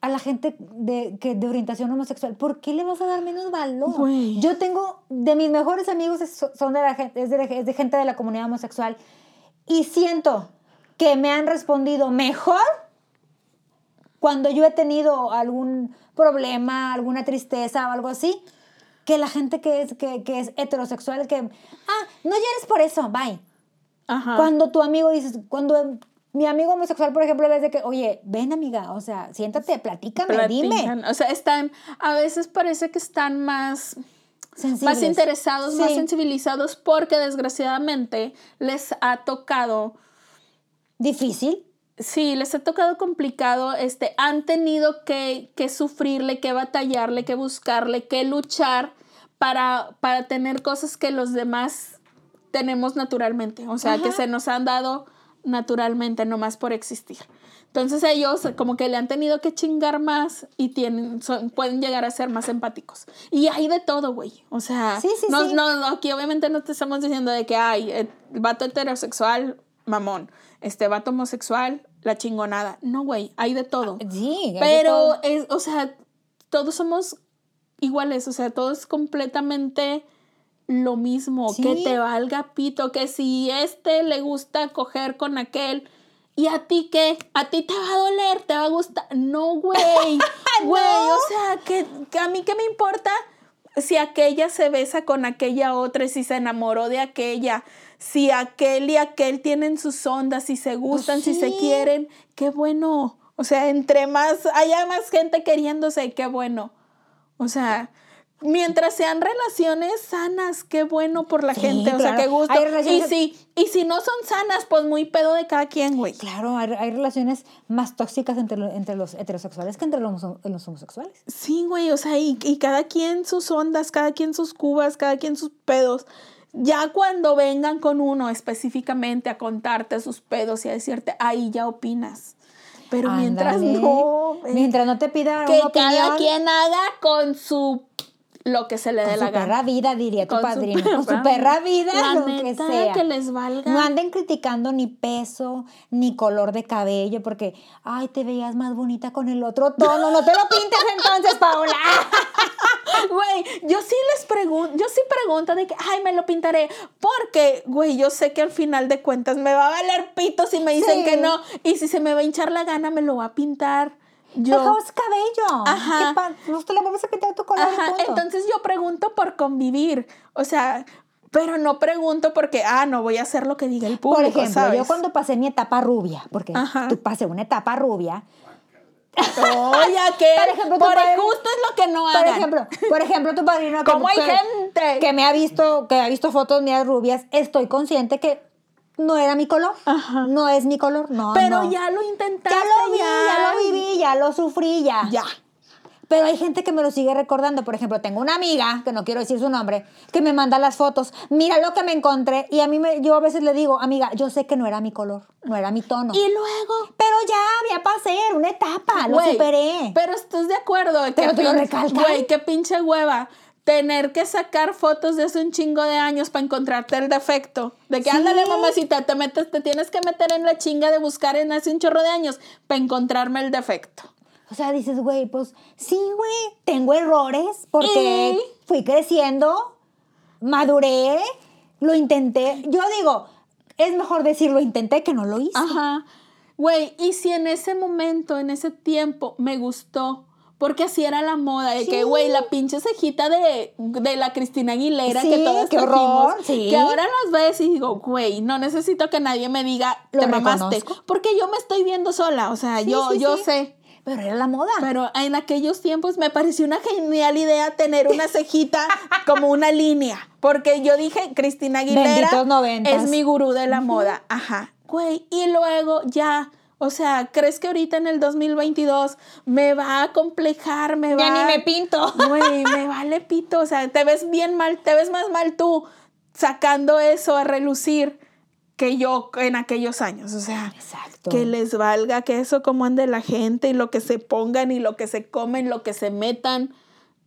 Speaker 1: a la gente de, que, de orientación homosexual. ¿Por qué le vas a dar menos valor? Yo tengo, de mis mejores amigos son de la gente, es de, es de gente de la comunidad homosexual. Y siento que me han respondido mejor cuando yo he tenido algún problema, alguna tristeza o algo así, que la gente que es, que, que es heterosexual, que, ah, no llores por eso, bye. Ajá. Cuando tu amigo dices, cuando mi amigo homosexual, por ejemplo, ves de que, oye, ven amiga, o sea, siéntate, platícame, dime.
Speaker 2: O sea, están, a veces parece que están más... Más interesados, más sensibilizados, porque desgraciadamente les ha tocado...
Speaker 1: Difícil
Speaker 2: Sí, les ha tocado complicado, este, han tenido que, que, sufrirle, que batallarle, que buscarle, que luchar para, para tener cosas que los demás tenemos naturalmente, o sea, que se nos han dado naturalmente, nomás por existir. Entonces ellos como que le han tenido que chingar más y tienen, pueden llegar a ser más empáticos. Y hay de todo, güey. O sea, no, no, aquí obviamente no te estamos diciendo de que hay el vato heterosexual, mamón, este vato homosexual, la chingonada. No, güey, hay de todo.
Speaker 1: Ah, sí,
Speaker 2: Pero, es, o sea, todos somos iguales, o sea, todos completamente lo mismo, que te valga pito, que si este le gusta coger con aquel, ¿y a ti qué? ¿A ti te va a doler? ¿Te va a gustar? No, güey, güey, o sea, que, que, a mí qué me importa si aquella se besa con aquella otra, si se enamoró de aquella, si aquel y aquel tienen sus ondas, si se gustan, pues si se quieren, qué bueno. O sea, entre más, haya más gente queriéndose, qué bueno. O sea, mientras sean relaciones sanas, qué bueno por la
Speaker 1: Sí,
Speaker 2: gente, o sea, qué gusto.
Speaker 1: Hay
Speaker 2: Y si, y si no son sanas, pues muy pedo de cada quien, güey.
Speaker 1: Claro, hay, hay relaciones más tóxicas entre, lo- entre los heterosexuales que entre los, homo- los homosexuales.
Speaker 2: Sí, güey, o sea, y, y cada quien sus ondas, cada quien sus cubas, cada quien sus pedos. Ya cuando vengan con uno específicamente a contarte sus pedos y a decirte, ahí ya opinas. Pero mientras no, eh,
Speaker 1: Mientras no te pida
Speaker 2: que
Speaker 1: una
Speaker 2: cada
Speaker 1: opinión,
Speaker 2: quien haga con su lo que se le dé la
Speaker 1: su
Speaker 2: gana.
Speaker 1: perra vida, diría tu
Speaker 2: Con su
Speaker 1: padrino. con su
Speaker 2: perra-
Speaker 1: perra vida,
Speaker 2: La
Speaker 1: lo que
Speaker 2: neta,
Speaker 1: sea.
Speaker 2: que les valga.
Speaker 1: No anden criticando ni peso, ni color de cabello, porque, ay, te veías más bonita con el otro tono. No te lo pintes entonces, Paola.
Speaker 2: Güey, yo sí les pregunto, yo sí pregunto de que, ay, me lo pintaré. Porque, güey, yo sé que al final de cuentas me va a valer pito si me dicen
Speaker 1: Sí.
Speaker 2: que no. Y si se me va a hinchar la gana, me lo va a pintar. Yo.
Speaker 1: Dejamos cabello.
Speaker 2: Ajá.
Speaker 1: ¿Qué pa- No te le vamos a pintar tu color.
Speaker 2: Ajá, entonces yo pregunto por convivir. O sea, pero no pregunto porque, ah, no voy a hacer lo que diga el público.
Speaker 1: Por ejemplo,
Speaker 2: ¿sabes?
Speaker 1: yo cuando pasé mi etapa rubia, porque
Speaker 2: Ajá.
Speaker 1: tú pasé una etapa rubia,
Speaker 2: Oye, que
Speaker 1: Por ejemplo,
Speaker 2: por
Speaker 1: padre-
Speaker 2: justo es lo que no
Speaker 1: por
Speaker 2: hagan.
Speaker 1: ejemplo, por ejemplo, tu padrino
Speaker 2: ¿Cómo hay
Speaker 1: que-
Speaker 2: gente?
Speaker 1: que me ha visto, que ha visto fotos mías rubias, estoy consciente que no era mi color.
Speaker 2: Ajá.
Speaker 1: No es mi color, no.
Speaker 2: pero
Speaker 1: no.
Speaker 2: ya lo intentaste.
Speaker 1: ya lo vi, ya lo viví, ya lo sufrí, ya.
Speaker 2: Ya.
Speaker 1: Pero hay gente que me lo sigue recordando. Por ejemplo, tengo una amiga, que no quiero decir su nombre, que me manda las fotos. Mira lo que me encontré. Y a mí, me, yo a veces le digo, amiga, yo sé que no era mi color, no era mi tono.
Speaker 2: Y luego.
Speaker 1: Pero ya, pasé, era una etapa, lo superé.
Speaker 2: Pero estás de acuerdo. Güey, qué pinche hueva. Tener que sacar fotos de hace un chingo de años para encontrarte el defecto. De que
Speaker 1: Sí.
Speaker 2: ándale, mamacita, te metes, te tienes que meter en la chinga de buscar en hace un chorro de años para encontrarme el defecto.
Speaker 1: O sea, dices, güey, pues sí, güey, tengo errores porque
Speaker 2: Y-
Speaker 1: fui creciendo, maduré, lo intenté. Yo digo, es mejor decir lo intenté que no lo hice.
Speaker 2: Ajá. Güey, y si en ese momento, en ese tiempo, me gustó. Porque así era la moda, de que, güey, la pinche cejita de, de la Cristina Aguilera
Speaker 1: Sí,
Speaker 2: que todas
Speaker 1: qué
Speaker 2: trajimos,
Speaker 1: horror, sí.
Speaker 2: Que ahora las ves y digo, güey, no necesito que nadie me diga,
Speaker 1: Lo
Speaker 2: te mamaste.
Speaker 1: reconozco.
Speaker 2: Porque yo me estoy viendo sola, o sea, yo, yo sé.
Speaker 1: Pero era la moda.
Speaker 2: Pero en aquellos tiempos me pareció una genial idea tener una cejita como una línea. Porque yo dije, Cristina Aguilera es mi gurú de la moda. Ajá. Güey, y luego ya. O sea, ¿crees que ahorita en el 2022 me va a complejar? Me va
Speaker 1: ya ni me pinto.
Speaker 2: Güey, me vale pito. O sea, te ves bien mal, te ves más mal tú sacando eso a relucir que yo en aquellos años. O sea,
Speaker 1: Exacto.
Speaker 2: que les valga que eso como ande la gente y lo que se pongan y lo que se comen, lo que se metan,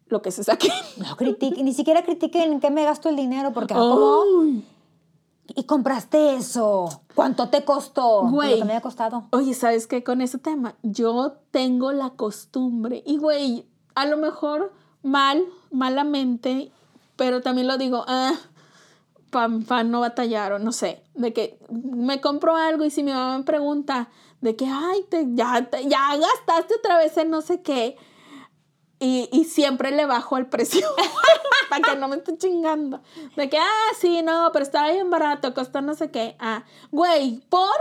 Speaker 2: lo que se saquen.
Speaker 1: No critiquen, ni siquiera critiquen en qué me gasto el dinero, porque ah, ¿cómo? Y compraste eso. ¿Cuánto te costó?
Speaker 2: Güey.
Speaker 1: Lo que me haya costado.
Speaker 2: Oye, ¿sabes qué? Con ese tema, yo tengo la costumbre, y güey, a lo mejor mal, malamente, pero también lo digo, ah, para no batallar o no sé, de que me compro algo y si mi mamá me pregunta de que, ay, te, ya, te- ya gastaste otra vez en no sé qué, y, y siempre le bajo el precio para que no me esté chingando. De que, ah, sí, no, pero estaba bien barato, costó no sé qué. Ah, güey, ¿por?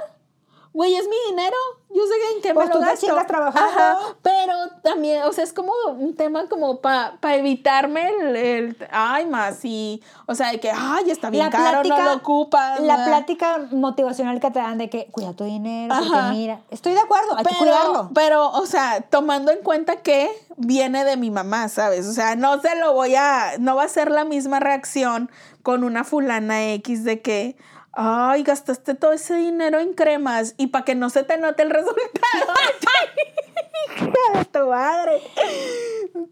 Speaker 2: Güey, es mi dinero. Yo sé en qué
Speaker 1: Pues
Speaker 2: me
Speaker 1: tú
Speaker 2: lo gasto.
Speaker 1: trabajando.
Speaker 2: Ajá, pero también, o sea, es como un tema como para evitarme el, el, ay, más y, o sea, de que, ay, está bien caro, no lo ocupas.
Speaker 1: La
Speaker 2: ¿verdad?
Speaker 1: plática motivacional que te dan de que cuida tu dinero, porque
Speaker 2: Ajá.
Speaker 1: mira, estoy de acuerdo, hay que cuidarlo.
Speaker 2: pero, o sea, tomando en cuenta que viene de mi mamá, ¿sabes? O sea, no se lo voy a, no va a ser la misma reacción con una fulana X de que, ay, gastaste todo ese dinero en cremas y para que no se te note el resultado. Hija de tu madre.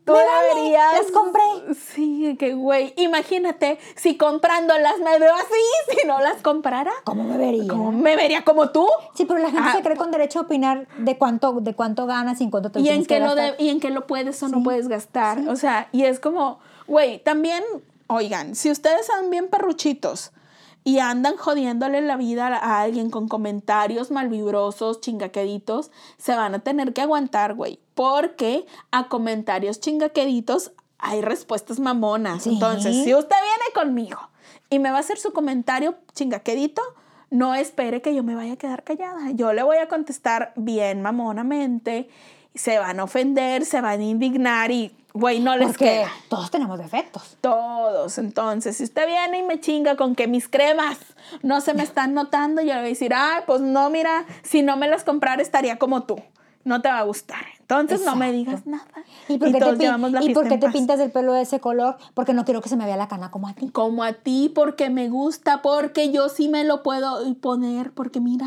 Speaker 2: Tú
Speaker 1: Me vale,
Speaker 2: deberías.
Speaker 1: las compré.
Speaker 2: Sí, que güey. Imagínate si comprándolas me veo así, si no las comprara.
Speaker 1: ¿Cómo me vería?
Speaker 2: ¿Cómo me vería como tú?
Speaker 1: Sí, pero la gente
Speaker 2: Ah.
Speaker 1: se cree con derecho a opinar de cuánto, de cuánto ganas y en cuánto te
Speaker 2: y en, qué lo de- y en qué lo puedes o no puedes gastar. O sea, y es como, güey, también, oigan, si ustedes son bien perruchitos y andan jodiéndole la vida a alguien con comentarios malvibrosos, chingaqueditos, se van a tener que aguantar, güey. Porque a comentarios chingaqueditos hay respuestas mamonas.
Speaker 1: Sí.
Speaker 2: Entonces, si usted viene conmigo y me va a hacer su comentario chingaquedito, no espere que yo me vaya a quedar callada. Yo le voy a contestar bien mamonamente, se van a ofender, se van a indignar y, güey, no les
Speaker 1: Porque
Speaker 2: queda.
Speaker 1: todos tenemos defectos.
Speaker 2: Todos. Entonces, si usted viene y me chinga con que mis cremas no se me están notando, yo le voy a decir, ay, pues no, mira, si no me las comprara estaría como tú. No te va a gustar. Entonces, no me digas nada.
Speaker 1: ¿Y por qué, te, pin-
Speaker 2: llevamos la
Speaker 1: ¿y por qué te pintas el pelo de ese color? Porque no quiero que se me vea la cana como a ti.
Speaker 2: Como a ti, porque me gusta, porque yo sí me lo puedo poner, porque mira,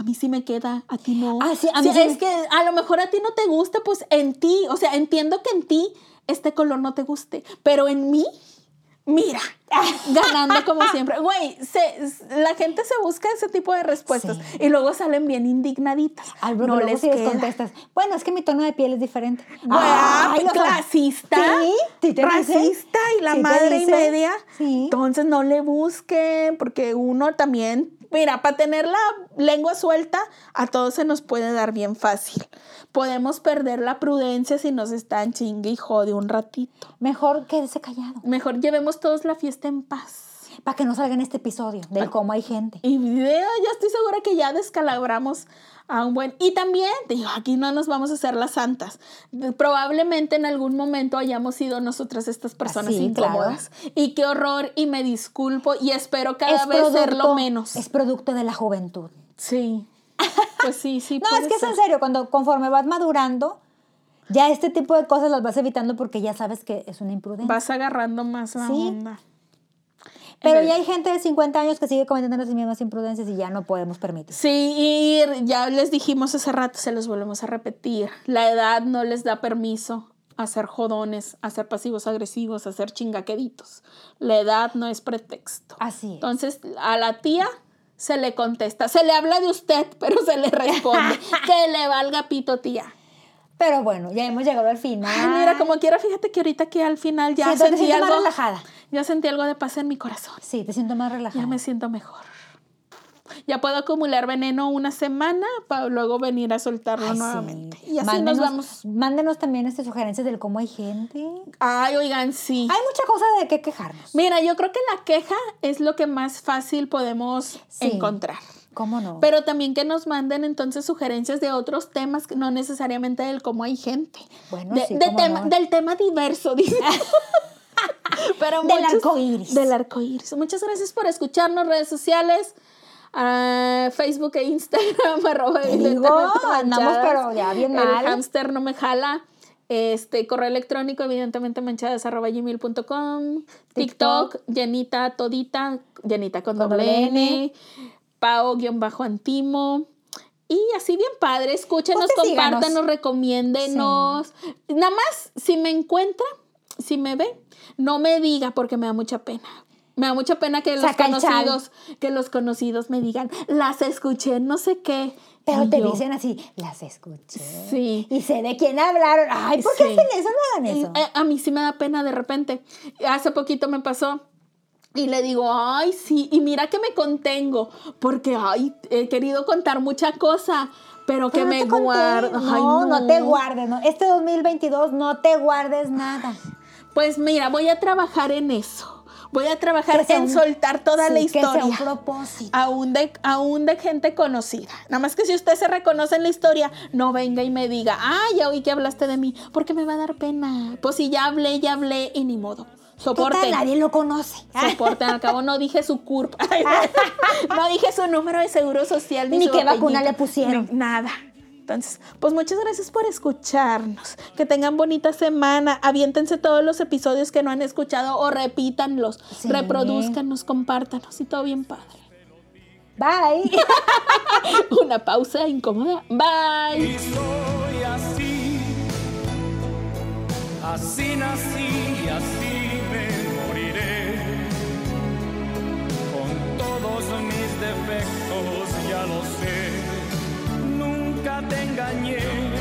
Speaker 2: a mí sí me queda, a ti no.
Speaker 1: Ah, sí, a mí
Speaker 2: Sí,
Speaker 1: sí
Speaker 2: es
Speaker 1: me-
Speaker 2: que a lo mejor a ti no te gusta, pues en ti, o sea, entiendo que en ti este color no te guste, pero en mí, mira, ganando como siempre. Güey, la gente se busca ese tipo de respuestas
Speaker 1: Sí.
Speaker 2: y luego salen bien indignaditas.
Speaker 1: Ay, porque
Speaker 2: no les
Speaker 1: si les
Speaker 2: queda.
Speaker 1: contestas, bueno, es que mi tono de piel es diferente.
Speaker 2: Güey,
Speaker 1: Ay, no sabes.
Speaker 2: clasista.
Speaker 1: Sí, ¿sí
Speaker 2: racista y la
Speaker 1: ¿Sí te
Speaker 2: madre y media.
Speaker 1: Sí.
Speaker 2: Entonces no le busquen, porque uno también, mira, para tener la lengua suelta, a todos se nos puede dar bien fácil. Podemos perder la prudencia si nos están chingue y jode un ratito.
Speaker 1: Mejor quédese callado.
Speaker 2: Mejor llevemos todos la fiesta en paz.
Speaker 1: Para que no salga en este episodio del cómo hay gente.
Speaker 2: Y video, ya estoy segura que ya descalabramos a un buen. Y también, digo, aquí no nos vamos a hacer las santas. Probablemente en algún momento hayamos sido nosotras estas personas
Speaker 1: Sí,
Speaker 2: incómodas. Y qué horror, y me disculpo, y espero cada vez serlo menos.
Speaker 1: Es producto de la juventud.
Speaker 2: Sí. Pues sí, sí.
Speaker 1: No, es que es
Speaker 2: ser.
Speaker 1: en serio, cuando conforme vas madurando, ya este tipo de cosas las vas evitando porque ya sabes que es una imprudencia.
Speaker 2: Vas agarrando más la
Speaker 1: Sí.
Speaker 2: onda.
Speaker 1: Pero ya hay gente de 50 años que sigue cometiendo las mismas imprudencias y ya no podemos permitir.
Speaker 2: Sí, y ya les dijimos hace rato, se los volvemos a repetir. La edad no les da permiso a ser jodones, a ser pasivos agresivos, a ser chingaqueditos. La edad no es pretexto.
Speaker 1: Así es.
Speaker 2: Entonces, a la tía se le contesta, se le habla de usted, pero se le responde, que le valga pito tía.
Speaker 1: Pero bueno, ya hemos llegado al final.
Speaker 2: Ay, mira, como quiera, fíjate que ahorita que al final ya
Speaker 1: Siento- te
Speaker 2: sentí
Speaker 1: siento más
Speaker 2: algo,
Speaker 1: relajada.
Speaker 2: ya sentí algo de paz en mi corazón.
Speaker 1: Sí, te siento más relajada.
Speaker 2: Ya me siento mejor. Ya puedo acumular veneno una semana para luego venir a soltarlo
Speaker 1: Ay, sí.
Speaker 2: nuevamente. Y así
Speaker 1: mándenos,
Speaker 2: nos vamos.
Speaker 1: Mándenos también estas sugerencias del cómo hay gente.
Speaker 2: Ay, oigan, sí.
Speaker 1: Hay mucha cosa de qué quejarnos.
Speaker 2: Mira, yo creo que la queja es lo que más fácil podemos
Speaker 1: Sí.
Speaker 2: encontrar.
Speaker 1: ¿Cómo no?
Speaker 2: Pero también que nos manden entonces sugerencias de otros temas, no necesariamente del cómo hay gente.
Speaker 1: Bueno,
Speaker 2: De-
Speaker 1: sí,
Speaker 2: de
Speaker 1: cómo
Speaker 2: tema-
Speaker 1: no.
Speaker 2: Del tema diverso, dice. Pero
Speaker 1: Del
Speaker 2: muchos-
Speaker 1: arco iris.
Speaker 2: Del arco iris. Muchas gracias por escucharnos, redes sociales. ah, Facebook e Instagram, arroba
Speaker 1: digo, andamos, pero ya bien
Speaker 2: El
Speaker 1: mal.
Speaker 2: hámster no me jala. Este, correo electrónico, evidentemente manchadas arroba gmail.com. TikTok, llenita todita, llenita con,
Speaker 1: Con
Speaker 2: doble
Speaker 1: doble
Speaker 2: N. Pao-antimo. Y así bien padre, escúchenos,
Speaker 1: Pues
Speaker 2: compártanos, recomiéndenos. Nada más, si me encuentra, si me ve, no me diga porque me da mucha pena. Me da mucha pena que los
Speaker 1: Saca
Speaker 2: conocidos, que los conocidos me digan, las escuché, no sé qué.
Speaker 1: Pero
Speaker 2: Y
Speaker 1: te
Speaker 2: yo,
Speaker 1: dicen así, las escuché.
Speaker 2: Sí.
Speaker 1: Y sé de quién hablaron. Ay, ¿por qué
Speaker 2: Sí.
Speaker 1: hacen eso? No hagan eso.
Speaker 2: Eh, A mí sí me da pena de repente. Hace poquito me pasó. Y le digo, ay, sí, y mira que me contengo, porque, ay, he querido contar mucha cosa, pero que
Speaker 1: no
Speaker 2: me guardo. Ay,
Speaker 1: No, no te guardes. No. Este 2022 no te guardes nada.
Speaker 2: Pues mira, voy a trabajar en eso. Voy a trabajar
Speaker 1: sea
Speaker 2: en soltar toda
Speaker 1: sí,
Speaker 2: la
Speaker 1: Que sea un
Speaker 2: historia.
Speaker 1: propósito.
Speaker 2: Aún de, aún de gente conocida. Nada más que si usted se reconoce en la historia, no venga y me diga, ah, ya oí que hablaste de mí, porque me va a dar pena. Pues si ya hablé, ya hablé y ni modo.
Speaker 1: Total,
Speaker 2: Soporten.
Speaker 1: nadie lo conoce.
Speaker 2: Soporten, al cabo no dije su CURP. no dije su número de seguro social. Ni,
Speaker 1: Ni
Speaker 2: su
Speaker 1: qué vacuna le pusieron.
Speaker 2: ni nada. Entonces, pues muchas gracias por escucharnos. Que tengan bonita semana. Aviéntense todos los episodios que no han escuchado o repítanlos.
Speaker 1: Sí.
Speaker 2: Reproduzcanos, compártanos y todo bien padre.
Speaker 1: Bye.
Speaker 2: Una pausa incómoda. Bye.
Speaker 3: Y soy así, así nací así todos mis defectos ya lo sé, nunca te engañé.